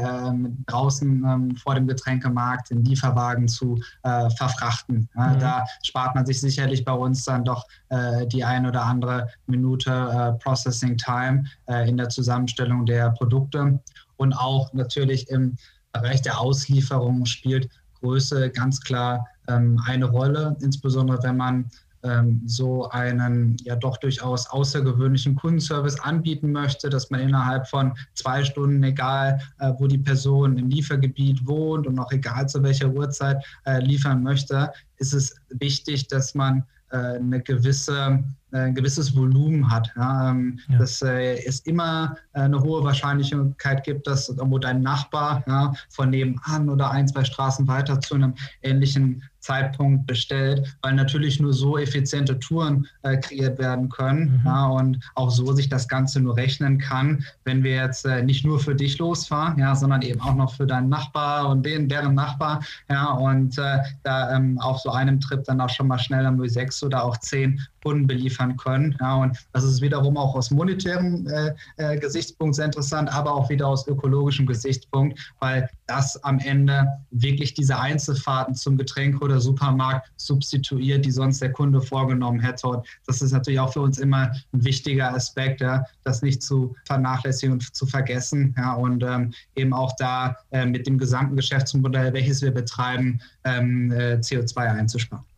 draußen ähm, vor dem Getränkemarkt in Lieferwagen zu äh, verfrachten. Ja, mhm. Da spart man sich sicherlich bei uns dann doch äh, die ein oder andere Minute äh, Processing Time äh, in der Zusammenstellung der Produkte. Und auch natürlich im Bereich der Auslieferung spielt Größe ganz klar ähm, eine Rolle, insbesondere wenn man ähm, so einen ja doch durchaus außergewöhnlichen Kundenservice anbieten möchte, dass man innerhalb von zwei Stunden, egal äh, wo die Person im Liefergebiet wohnt und auch egal zu welcher Uhrzeit äh, liefern möchte, ist es wichtig, dass man äh, eine gewisse äh, ein gewisses Volumen hat. Ja, ähm, ja. Dass äh, es immer äh, eine hohe Wahrscheinlichkeit gibt, dass irgendwo dein Nachbar ja, von nebenan oder ein, zwei Straßen weiter zu einem ähnlichen Zeitpunkt bestellt, weil natürlich nur so effiziente Touren äh, kreiert werden können mhm. ja, und auch so sich das Ganze nur rechnen kann, wenn wir jetzt äh, nicht nur für dich losfahren, ja, sondern eben auch noch für deinen Nachbar und den, deren Nachbar, ja, und äh, da ähm, auf so einem Trip dann auch schon mal schneller nur sechs oder auch zehn Kunden beliefern können. Ja, und das ist wiederum auch aus monetärem äh, äh, Gesichtspunkt sehr interessant, aber auch wieder aus ökologischem Gesichtspunkt, weil das am Ende wirklich diese Einzelfahrten zum Getränk oder Supermarkt substituiert, die sonst der Kunde vorgenommen hätte. Und das ist natürlich auch für uns immer ein wichtiger Aspekt, ja, das nicht zu vernachlässigen und zu vergessen. Ja, und ähm, eben auch da äh, mit dem gesamten Geschäftsmodell, welches wir betreiben, ähm, äh, CO2 einzusparen.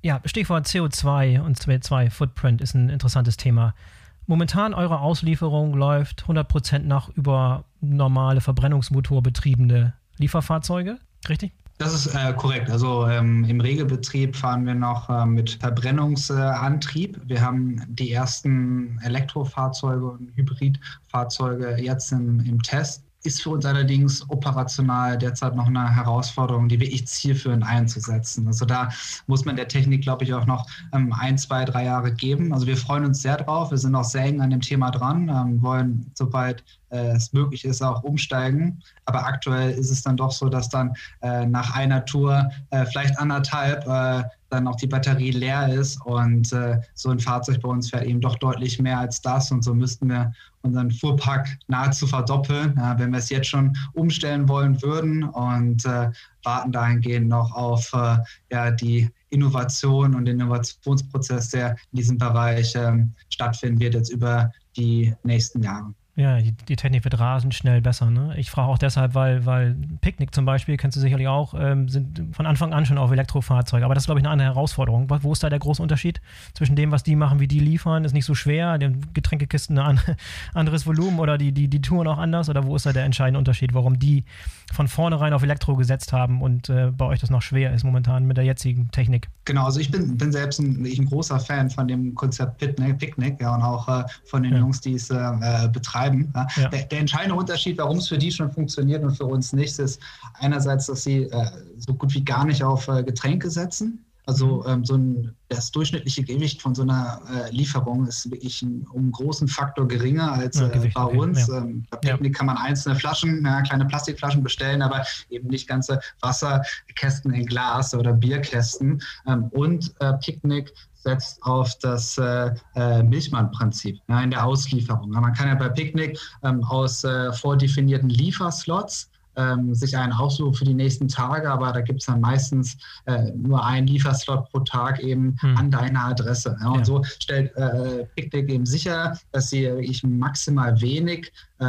Ja, Stichwort CO2 und CO2-Footprint ist ein interessantes Thema. Momentan eure Auslieferung läuft 100% nach über normale Verbrennungsmotorbetriebene Lieferfahrzeuge, richtig? Das ist äh, korrekt. Also ähm, im Regelbetrieb fahren wir noch äh, mit Verbrennungsantrieb. wir haben die ersten Elektrofahrzeuge und Hybridfahrzeuge jetzt im, im Test ist für uns allerdings operational derzeit noch eine Herausforderung, die wirklich zielführend einzusetzen. Also da muss man der Technik, glaube ich, auch noch ähm, ein, zwei, drei Jahre geben. Also wir freuen uns sehr drauf. Wir sind auch sehr eng an dem Thema dran, ähm, wollen, sobald äh, es möglich ist, auch umsteigen. Aber aktuell ist es dann doch so, dass dann äh, nach einer Tour, äh, vielleicht anderthalb, äh, dann auch die Batterie leer ist und äh, so ein Fahrzeug bei uns fährt eben doch deutlich mehr als das und so müssten wir unseren Fuhrpark nahezu verdoppeln, ja, wenn wir es jetzt schon umstellen wollen würden und äh, warten dahingehend noch auf äh, ja, die Innovation und den Innovationsprozess, der in diesem Bereich ähm, stattfinden wird jetzt über die nächsten Jahre. Ja, die, die, Technik wird rasend schnell besser. Ne? Ich frage auch deshalb, weil, weil Picknick zum Beispiel, kennst du sicherlich auch, ähm, sind von Anfang an schon auf Elektrofahrzeuge. Aber das ist, glaube ich, eine andere Herausforderung. Wo ist da der große Unterschied zwischen dem, was die machen, wie die liefern? Ist nicht so schwer, den Getränkekisten ein anderes Volumen oder die, die, die Touren auch anders? Oder wo ist da der entscheidende Unterschied, warum die von vornherein auf Elektro gesetzt haben und äh, bei euch das noch schwer ist momentan mit der jetzigen Technik? Genau, also ich bin, bin selbst ein, ein großer Fan von dem Konzept Picknick ja, und auch äh, von den ja. Jungs, die es äh betreiben. Ja. Ja. Der, der, entscheidende Unterschied, warum es für die schon funktioniert und für uns nicht, ist einerseits, dass sie äh, so gut wie gar nicht auf äh, Getränke setzen. Also mhm. ähm, so ein, das durchschnittliche Gewicht von so einer äh, Lieferung ist wirklich ein, um einen großen Faktor geringer als ja, äh, bei uns. Ja. Ähm, bei Picknick ja. kann man einzelne Flaschen, kleine Plastikflaschen bestellen, aber eben nicht ganze Wasserkästen in Glas oder Bierkästen. Ähm, und äh, Picknick setzt auf das äh, äh Milchmann-Prinzip ja, in der Auslieferung. Man kann ja bei Picknick ähm, aus äh, vordefinierten Lieferslots ähm, sich einen aussuchen für die nächsten Tage, aber da gibt es dann meistens äh, nur einen Lieferslot pro Tag eben hm. an deiner Adresse. Ja, und ja. so stellt äh, Picnic eben sicher, dass sie wirklich maximal wenig äh,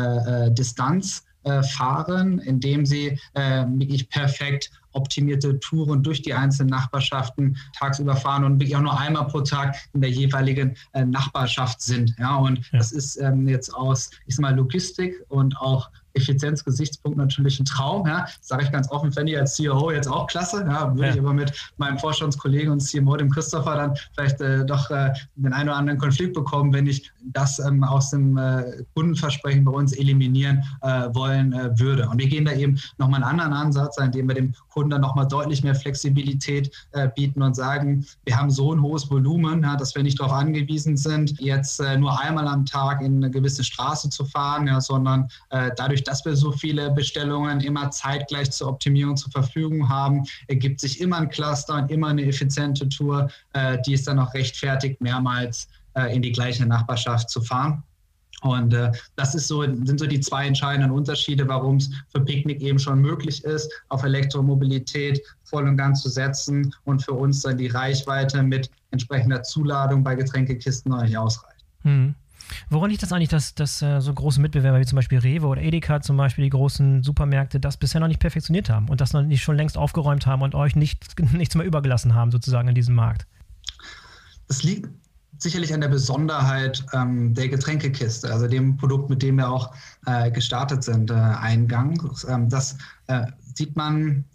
äh Distanz äh, fahren, indem sie äh, wirklich perfekt optimierte Touren durch die einzelnen Nachbarschaften tagsüber fahren und wirklich auch nur einmal pro Tag in der jeweiligen äh, Nachbarschaft sind. Ja, und ja. das ist ähm, jetzt aus, ich sag mal, Logistik und auch Effizienzgesichtspunkt natürlich ein Traum. Ja. Sage ich ganz offen, fände ich als CEO jetzt auch klasse. Ja. Würde ja. ich aber mit meinem Vorstandskollegen und CMO, dem Christopher, dann vielleicht äh, doch äh, den einen oder anderen Konflikt bekommen, wenn ich das ähm, aus dem äh, Kundenversprechen bei uns eliminieren äh, wollen äh, würde. Und wir gehen da eben nochmal einen anderen Ansatz, indem wir dem Kunden dann nochmal deutlich mehr Flexibilität äh, bieten und sagen, wir haben so ein hohes Volumen, ja, dass wir nicht darauf angewiesen sind, jetzt nur einmal am Tag in eine gewisse Straße zu fahren, sondern dadurch, dass wir so viele Bestellungen immer zeitgleich zur Optimierung zur Verfügung haben, ergibt sich immer ein Cluster und immer eine effiziente Tour, äh, die es dann auch rechtfertigt, mehrmals äh, in die gleiche Nachbarschaft zu fahren. Und äh, das ist so, sind so die zwei entscheidenden Unterschiede, warum es für Picknick eben schon möglich ist, auf Elektromobilität voll und ganz zu setzen und für uns dann die Reichweite mit entsprechender Zuladung bei Getränkekisten noch nicht ausreicht. Hm. Woran liegt das eigentlich, dass, dass äh, so große Mitbewerber wie zum Beispiel Rewe oder Edeka zum Beispiel, die großen Supermärkte, das bisher noch nicht perfektioniert haben und das noch nicht schon längst aufgeräumt haben und euch nicht, nichts mehr übergelassen haben, sozusagen in diesem Markt? Es liegt sicherlich an der Besonderheit ähm, der Getränkekiste, also dem Produkt, mit dem wir auch äh, gestartet sind, äh, eingangs. Ähm, das äh, sieht man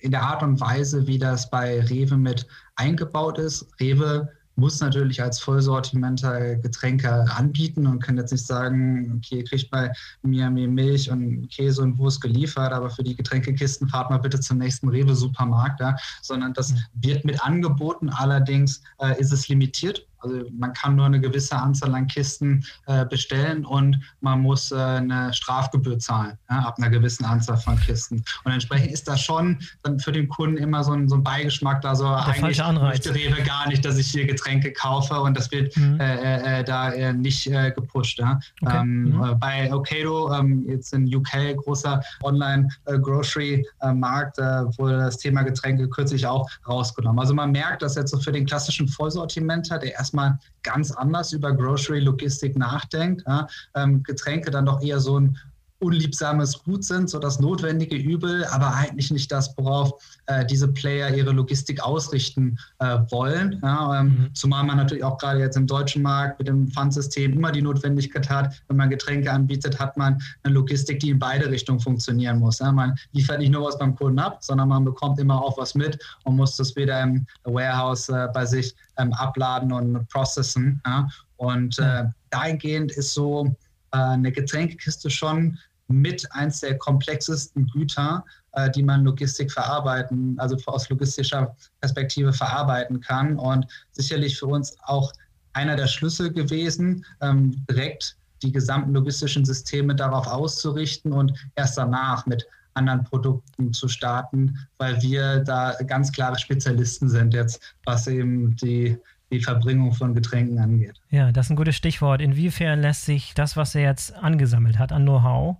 in der Art und Weise, wie das bei Rewe mit eingebaut ist. Rewe muss natürlich als Vollsortimenter Getränke anbieten und kann jetzt nicht sagen, okay, ihr kriegt bei mir Milch und Käse und Wurst geliefert, aber für die Getränkekisten fahrt mal bitte zum nächsten Rewe-Supermarkt, ja? sondern das mhm. wird mit angeboten. Allerdings äh, ist es limitiert also man kann nur eine gewisse Anzahl an Kisten äh, bestellen und man muss äh, eine Strafgebühr zahlen, ja, ab einer gewissen Anzahl von Kisten. Und entsprechend ist das schon dann für den Kunden immer so ein, so ein Beigeschmack da so, Der eigentlich möchte Rewe gar nicht, dass ich hier Getränke kaufe und das wird mhm. äh, äh, äh da äh, nicht gepusht. Ja. Okay. Ähm, mhm. Bei Okado, ähm, jetzt in UK, großer Online-Grocery-Markt, wurde das Thema Getränke kürzlich auch rausgenommen. Also man merkt, dass jetzt so für den klassischen Vollsortimenter, der erstmal erstmal ganz anders über Grocery-Logistik nachdenkt. Ja, ähm, Getränke dann doch eher so ein unliebsames Gut sind, so das notwendige Übel, aber eigentlich nicht das, worauf äh, diese Player ihre Logistik ausrichten äh, wollen. Ja, ähm, mhm. Zumal man natürlich auch gerade jetzt im deutschen Markt mit dem Pfandsystem immer die Notwendigkeit hat, wenn man Getränke anbietet, hat man eine Logistik, die in beide Richtungen funktionieren muss. Ja. Man liefert nicht nur was beim Kunden ab, sondern man bekommt immer auch was mit und muss das wieder im Warehouse äh, bei sich ähm, abladen und processen. Ja. Und äh, dahingehend ist so äh, eine Getränkekiste schon mit eins der komplexesten Güter, äh, die man Logistik verarbeiten, also aus logistischer Perspektive verarbeiten kann. Und sicherlich für uns auch einer der Schlüssel gewesen, ähm, direkt die gesamten logistischen Systeme darauf auszurichten und erst danach mit anderen Produkten zu starten, weil wir da ganz klare Spezialisten sind jetzt, was eben die die Verbringung von Getränken angeht. Ja, das ist ein gutes Stichwort. Inwiefern lässt sich das, was er jetzt angesammelt hat an Know-how,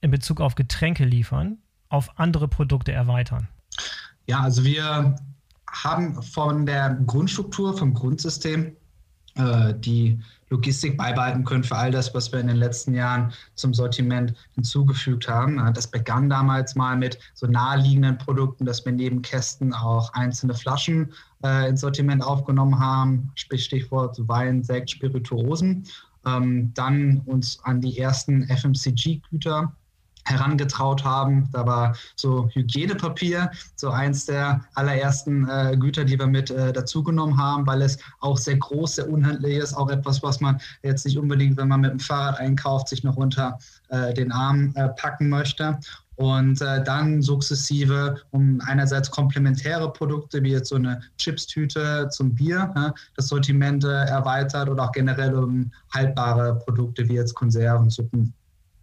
in Bezug auf Getränke liefern, auf andere Produkte erweitern? Ja, also wir haben von der Grundstruktur, vom Grundsystem äh, die Logistik beibehalten können für all das, was wir in den letzten Jahren zum Sortiment hinzugefügt haben. Das begann damals mal mit so naheliegenden Produkten, dass wir neben Kästen auch einzelne Flaschen äh, ins Sortiment aufgenommen haben, Stichwort Wein, Sekt, Spirituosen. Ähm, dann uns an die ersten FMCG-Güter herangetraut haben. Da war so Hygienepapier, so eins der allerersten äh, Güter, die wir mit äh, dazugenommen haben, weil es auch sehr groß, sehr unhandlich ist, auch etwas, was man jetzt nicht unbedingt, wenn man mit dem Fahrrad einkauft, sich noch unter äh, den Arm äh, packen möchte. Und äh, dann sukzessive um einerseits komplementäre Produkte wie jetzt so eine Chipstüte zum Bier, ja, das Sortiment äh, erweitert oder auch generell um haltbare Produkte wie jetzt Konserven, Suppen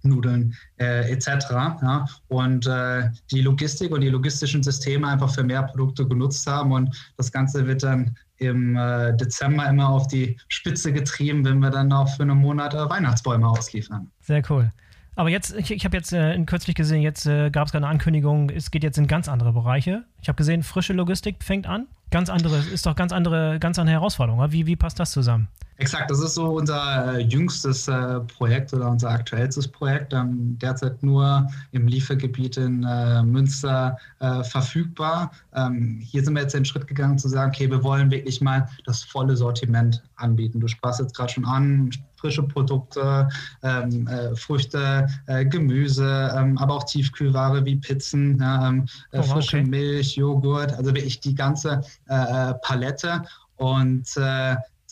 Nudeln äh, etc. Ja, und äh, die Logistik und die logistischen Systeme einfach für mehr Produkte genutzt haben und das Ganze wird dann im äh, Dezember immer auf die Spitze getrieben, wenn wir dann auch für einen Monat äh, Weihnachtsbäume ausliefern. Sehr cool. Aber jetzt, ich, ich habe jetzt äh, kürzlich gesehen, jetzt äh, gab es gerade eine Ankündigung, es geht jetzt in ganz andere Bereiche. Ich habe gesehen, frische Logistik fängt an. Ganz andere, ist doch ganz andere, ganz andere Herausforderung. Wie, wie passt das zusammen? Exakt, das ist so unser äh, jüngstes äh, Projekt oder unser aktuellstes Projekt. Ähm, derzeit nur im Liefergebiet in äh, Münster äh, verfügbar. Ähm, hier sind wir jetzt den Schritt gegangen zu sagen, okay, wir wollen wirklich mal das volle Sortiment anbieten. Du sprachst jetzt gerade schon an, frische Produkte, ähm, äh, Früchte, äh, Gemüse, ähm, aber auch Tiefkühlware wie Pizzen, ähm, oh, frische okay. Milch, Joghurt, also wirklich die ganze Palette. Und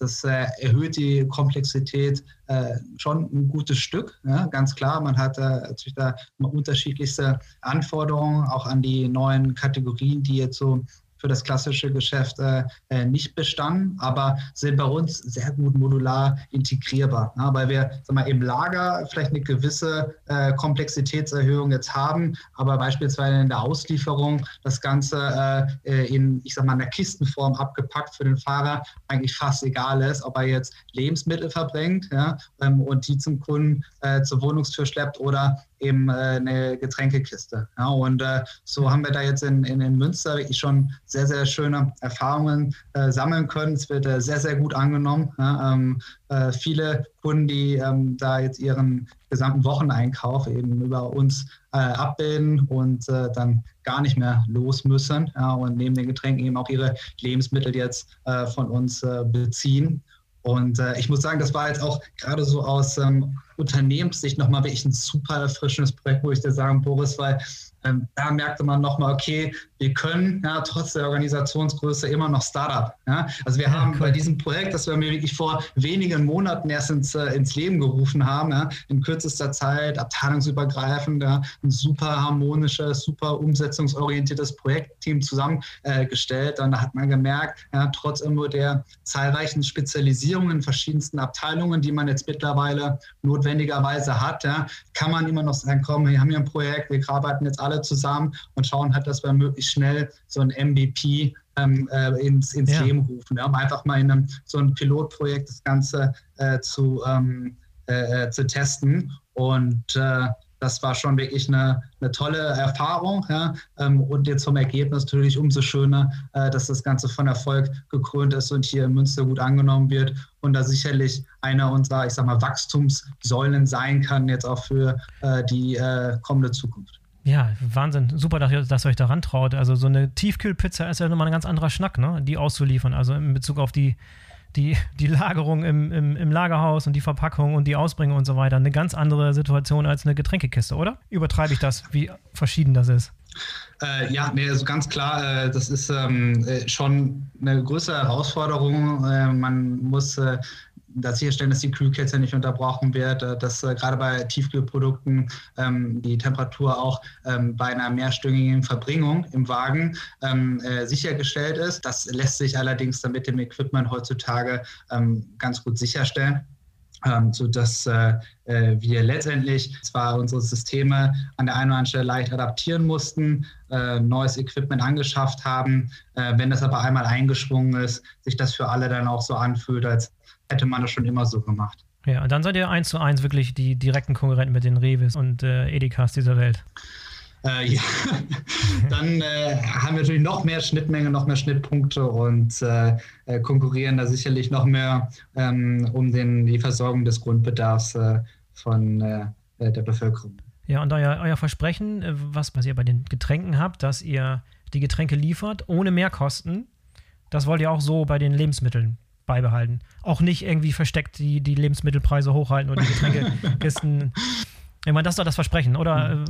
das äh, erhöht die Komplexität äh, schon ein gutes Stück. Ja, ganz klar, man hat äh, natürlich da unterschiedlichste Anforderungen auch an die neuen Kategorien, die jetzt so für das klassische Geschäft äh, äh, nicht bestanden, aber sind bei uns sehr gut modular integrierbar, ja, weil wir sag mal, im Lager vielleicht eine gewisse äh, Komplexitätserhöhung jetzt haben, aber beispielsweise in der Auslieferung das Ganze äh, in, ich sag mal, einer Kistenform abgepackt für den Fahrer eigentlich fast egal ist, ob er jetzt Lebensmittel verbringt ja, ähm, und die zum Kunden äh, zur Wohnungstür schleppt oder eben äh, eine Getränkekiste. Ja, und so haben wir da jetzt in, in, in Münster schon sehr, sehr schöne Erfahrungen äh, sammeln können. Es wird äh, sehr, sehr gut angenommen. Ja, ähm, äh, viele Kunden, die ähm, da jetzt ihren gesamten Wocheneinkauf eben über uns äh, abbilden und äh, dann gar nicht mehr los müssen ja, und neben den Getränken eben auch ihre Lebensmittel jetzt äh, von uns beziehen. Und äh, ich muss sagen, das war jetzt auch gerade so aus ähm, Unternehmenssicht nochmal wirklich ein super erfrischendes Projekt, wo ich dir sagen, Boris, weil ähm, da merkte man nochmal, okay, wir können ja, trotz der Organisationsgröße immer noch Startup. Ja? Also wir ja, haben cool. bei diesem Projekt, das wir mir wirklich vor wenigen Monaten erst ins, äh, ins Leben gerufen haben, ja, in kürzester Zeit, abteilungsübergreifend, ja, ein super harmonisches, super umsetzungsorientiertes Projektteam zusammengestellt. Äh, und da hat man gemerkt, ja, trotz immer der zahlreichen Spezialisierungen in verschiedensten Abteilungen, die man jetzt mittlerweile notwendigerweise hat, ja, kann man immer noch sagen, komm, wir haben hier ein Projekt, wir arbeiten jetzt alle zusammen und schauen halt, dass wir möglichst schnell so ein MVP ähm, äh, ins, ins ja. Leben rufen, ja, um einfach mal in einem, so ein Pilotprojekt das Ganze äh, zu, ähm, äh, äh zu testen. Und äh, das war schon wirklich eine, eine tolle Erfahrung. Ja? Ähm, und jetzt vom Ergebnis natürlich umso schöner, äh, dass das Ganze von Erfolg gekrönt ist und hier in Münster gut angenommen wird und da sicherlich einer unserer, ich sag mal, Wachstumssäulen sein kann, jetzt auch für die kommende Zukunft. Ja, Wahnsinn. Super, dass ihr, euch daran traut. Also so eine Tiefkühlpizza ist ja nochmal ein ganz anderer Schnack, ne? Die auszuliefern. Also in Bezug auf die, die, die Lagerung im, im, im Lagerhaus und die Verpackung und die Ausbringung und so weiter. Eine ganz andere Situation als eine Getränkekiste, oder? Übertreibe ich das, wie verschieden das ist? Äh, ja, nee, also ganz klar, äh, das ist ähm, äh, schon eine größere Herausforderung. Äh, man muss äh, da sicherstellen, dass die Kühlkette nicht unterbrochen wird, äh, dass äh, gerade bei Tiefkühlprodukten ähm, die Temperatur auch ähm, bei einer mehrstündigen Verbringung im Wagen ähm, äh, sichergestellt ist. Das lässt sich allerdings dann mit dem Equipment heutzutage ganz gut sicherstellen. Ähm, sodass äh, wir letztendlich zwar unsere Systeme an der einen oder anderen Stelle leicht adaptieren mussten, äh, neues Equipment angeschafft haben, äh, wenn das aber einmal eingeschwungen ist, sich das für alle dann auch so anfühlt, als hätte man das schon immer so gemacht. Ja, und dann seid ihr eins zu eins wirklich die direkten Konkurrenten mit den Revis und äh, Edekas dieser Welt. Äh, ja, dann äh, haben wir natürlich noch mehr Schnittmenge, noch mehr Schnittpunkte und äh, äh konkurrieren da sicherlich noch mehr ähm, um den, die Versorgung des Grundbedarfs äh, von äh, der Bevölkerung. Ja, und euer, euer Versprechen, was, was ihr bei den Getränken habt, dass ihr die Getränke liefert ohne Mehrkosten, das wollt ihr auch so bei den Lebensmitteln beibehalten. Auch nicht irgendwie versteckt die, die Lebensmittelpreise hochhalten oder die Getränkekisten. ich meine, das ist doch das Versprechen, oder?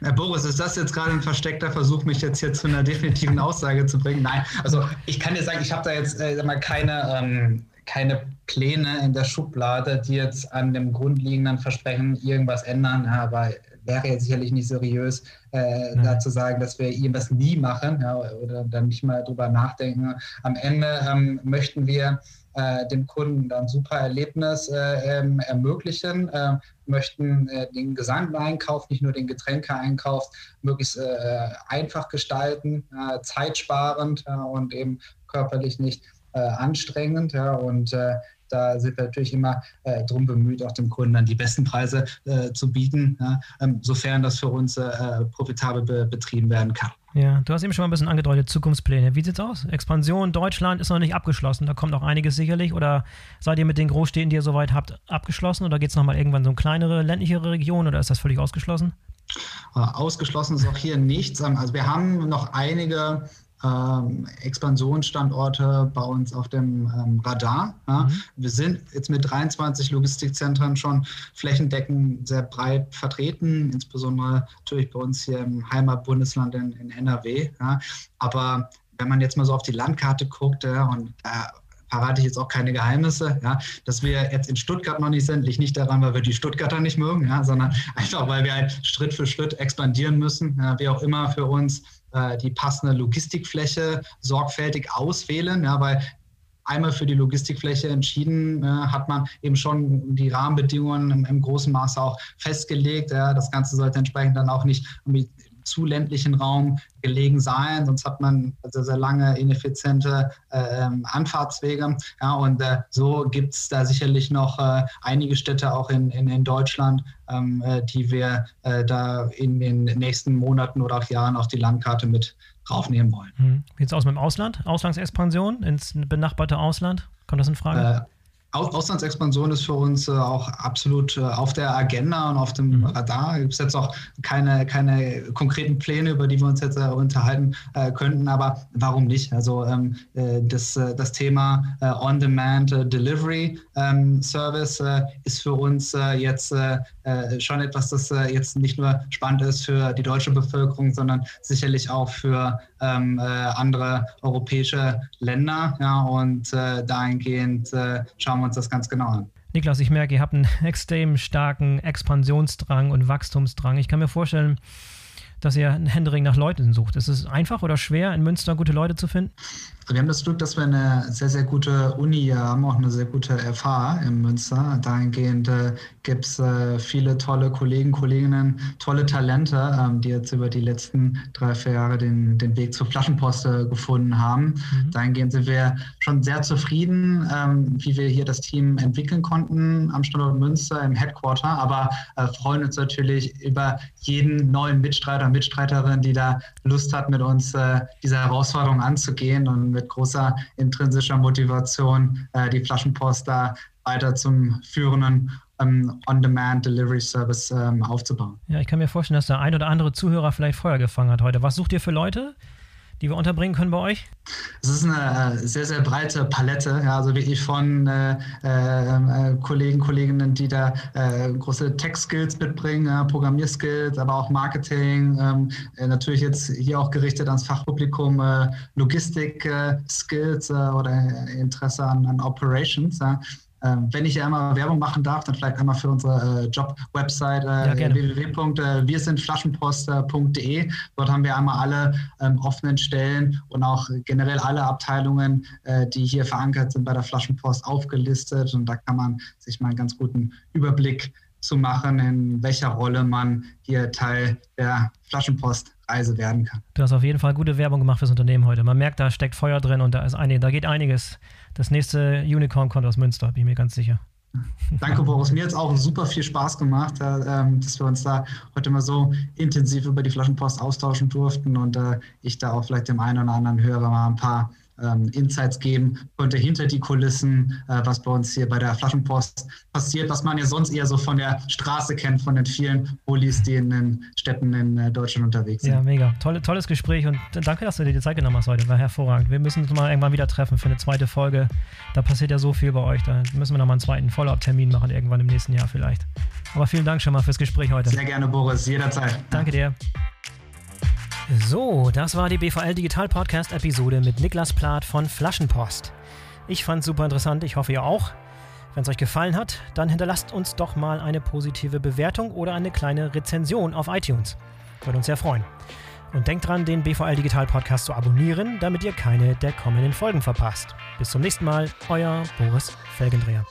Herr Boris, ist das jetzt gerade ein versteckter Versuch, mich jetzt hier zu einer definitiven Aussage zu bringen? Nein, also ich kann dir sagen, ich habe da jetzt äh, mal keine, ähm, keine Pläne in der Schublade, die jetzt an dem grundlegenden Versprechen irgendwas ändern. Aber wäre jetzt sicherlich nicht seriös, äh, da zu sagen, dass wir irgendwas nie machen ja, oder dann nicht mal drüber nachdenken. Am Ende ähm, möchten wir äh, dem Kunden dann super Erlebnis äh, ähm, ermöglichen, äh, möchten äh, den gesamten Einkauf, nicht nur den Getränkeeinkauf, möglichst äh, einfach gestalten, zeitsparend und eben körperlich nicht anstrengend. Ja, und da sind wir natürlich immer äh, darum bemüht, auch dem Kunden dann die besten Preise äh, zu bieten, ja, ähm, sofern das für uns äh, profitabel be betrieben werden kann. Ja, du hast eben schon mal ein bisschen angedeutet, Zukunftspläne. Wie sieht's aus? Expansion Deutschland ist noch nicht abgeschlossen. Da kommt noch einiges sicherlich. Oder seid ihr mit den Großstädten, die ihr soweit habt, abgeschlossen? Oder geht es nochmal irgendwann so eine kleinere, ländlichere Region? Oder ist das völlig ausgeschlossen? Äh, ausgeschlossen ist auch hier nichts. Also wir haben noch einige ähm, Expansionsstandorte bei uns auf dem ähm, Radar. Ja. Mhm. Wir sind jetzt mit 23 Logistikzentren schon flächendeckend sehr breit vertreten, insbesondere natürlich bei uns hier im Heimatbundesland in, in NRW. Ja. Aber wenn man jetzt mal so auf die Landkarte guckt ja, und da verrate ich jetzt auch keine Geheimnisse, ja, dass wir jetzt in Stuttgart noch nicht sind, liegt nicht daran, weil wir die Stuttgarter nicht mögen, ja, sondern einfach, weil wir halt Schritt für Schritt expandieren müssen, ja, wie auch immer für uns äh, die passende Logistikfläche sorgfältig auswählen, ja, weil einmal für die Logistikfläche entschieden, äh, hat man eben schon die Rahmenbedingungen im, im großen Maße auch festgelegt. Ja, das Ganze sollte entsprechend dann auch nicht zu ländlichen Raum gelegen sein, sonst hat man sehr, sehr lange ineffiziente äh, ähm, Anfahrtswege. Ja, und äh, so gibt es da sicherlich noch äh, einige Städte auch in, in, in Deutschland, ähm, äh, die wir äh, da in den nächsten Monaten oder auch Jahren auf die Landkarte mit raufnehmen wollen. Hm. Wie sieht es aus mit dem Ausland? Auslandsexpansion ins benachbarte Ausland? Kommt das in Frage? Auslandsexpansion ist für uns äh, auch absolut äh, auf der Agenda und auf dem mhm. Radar. Gibt es jetzt auch keine, keine konkreten Pläne, über die wir uns jetzt äh, unterhalten könnten, aber warum nicht? Also ähm, äh, das, das Thema On-Demand Delivery ähm, Service ist für uns jetzt schon etwas, das jetzt nicht nur spannend ist für die deutsche Bevölkerung, sondern sicherlich auch für ähm, andere europäische Länder. Ja, und dahingehend schauen wir uns das ganz genau an. Niklas, ich merke, ihr habt einen extrem starken Expansionsdrang und Wachstumsdrang. Ich kann mir vorstellen, dass ihr ein Händering nach Leuten sucht. Ist es einfach oder schwer, in Münster gute Leute zu finden? Wir haben das Glück, dass wir eine sehr, sehr gute Uni haben, auch eine sehr gute FH in Münster. Dahingehend äh, gibt es äh, viele tolle Kollegen, Kolleginnen, tolle Talente, ähm, die jetzt über die letzten drei, vier Jahre den, den Weg zur Flaschenpost äh, gefunden haben. Mhm. Dahingehend sind wir schon sehr zufrieden, ähm, wie wir hier das Team entwickeln konnten am Standort Münster im Headquarter, aber äh, freuen uns natürlich über jeden neuen Mitstreiter, Mitstreiterin, die da Lust hat, mit uns äh, diese Herausforderung anzugehen und mit großer intrinsischer Motivation äh, die Flaschenpost da weiter zum führenden ähm, On-Demand-Delivery-Service ähm, aufzubauen. Ja, ich kann mir vorstellen, dass der ein oder andere Zuhörer vielleicht Feuer gefangen hat heute. Was sucht ihr für Leute? Die wir unterbringen können bei euch? Es ist eine äh, sehr, sehr breite Palette, ja, also wirklich von äh, äh, äh Kollegen, Kolleginnen, die da äh, große Tech-Skills mitbringen, ja, Programmierskills, aber auch Marketing, ähm, äh, natürlich jetzt hier auch gerichtet ans Fachpublikum, Logistik-Skills oder Interesse an, an Operations. Ja. Ähm, wenn ich ja einmal Werbung machen darf, dann vielleicht einmal für unsere äh, Job-Website äh, ja, www.wirsindflaschenpost.de. Dort haben wir einmal alle ähm, offenen Stellen und auch generell alle Abteilungen, äh, die hier verankert sind bei der Flaschenpost aufgelistet. Und da kann man sich mal einen ganz guten Überblick zu machen, in welcher Rolle man hier Teil der Flaschenpostreise werden kann. Du hast auf jeden Fall gute Werbung gemacht fürs Unternehmen heute. Man merkt, da steckt Feuer drin und da ist einig, da geht einiges das nächste Unicorn kommt aus Münster, bin ich mir ganz sicher. Danke, Boris. Mir hat es auch super viel Spaß gemacht, äh, dass wir uns da heute mal so intensiv über die Flaschenpost austauschen durften und äh, ich da auch vielleicht dem einen oder anderen Hörer mal ein paar ähm, Insights geben konnte hinter die Kulissen, äh, was bei uns hier bei der Flaschenpost passiert, was man ja sonst eher so von der Straße kennt, von den vielen Bullis, die in den Städten in äh, Deutschland unterwegs sind. Ja, mega. Tolle, tolles Gespräch und danke, dass du dir die Zeit genommen hast heute. War hervorragend. Wir müssen uns mal irgendwann wieder treffen für eine zweite Folge. Da passiert ja so viel bei euch. Da müssen wir nochmal einen zweiten Follow-up-Termin machen, irgendwann im nächsten Jahr vielleicht. Aber vielen Dank schon mal fürs Gespräch heute. Sehr gerne, Boris. Jederzeit. Danke dir. So, das war die BVL Digital Podcast Episode mit Niklas Plath von Flaschenpost. Ich fand super interessant, ich hoffe ihr auch. Wenn es euch gefallen hat, dann hinterlasst uns doch mal eine positive Bewertung oder eine kleine Rezension auf iTunes. Würde uns sehr freuen. Und denkt dran, den BVL Digital Podcast zu abonnieren, damit ihr keine der kommenden Folgen verpasst. Bis zum nächsten Mal, euer Boris Felgendreher.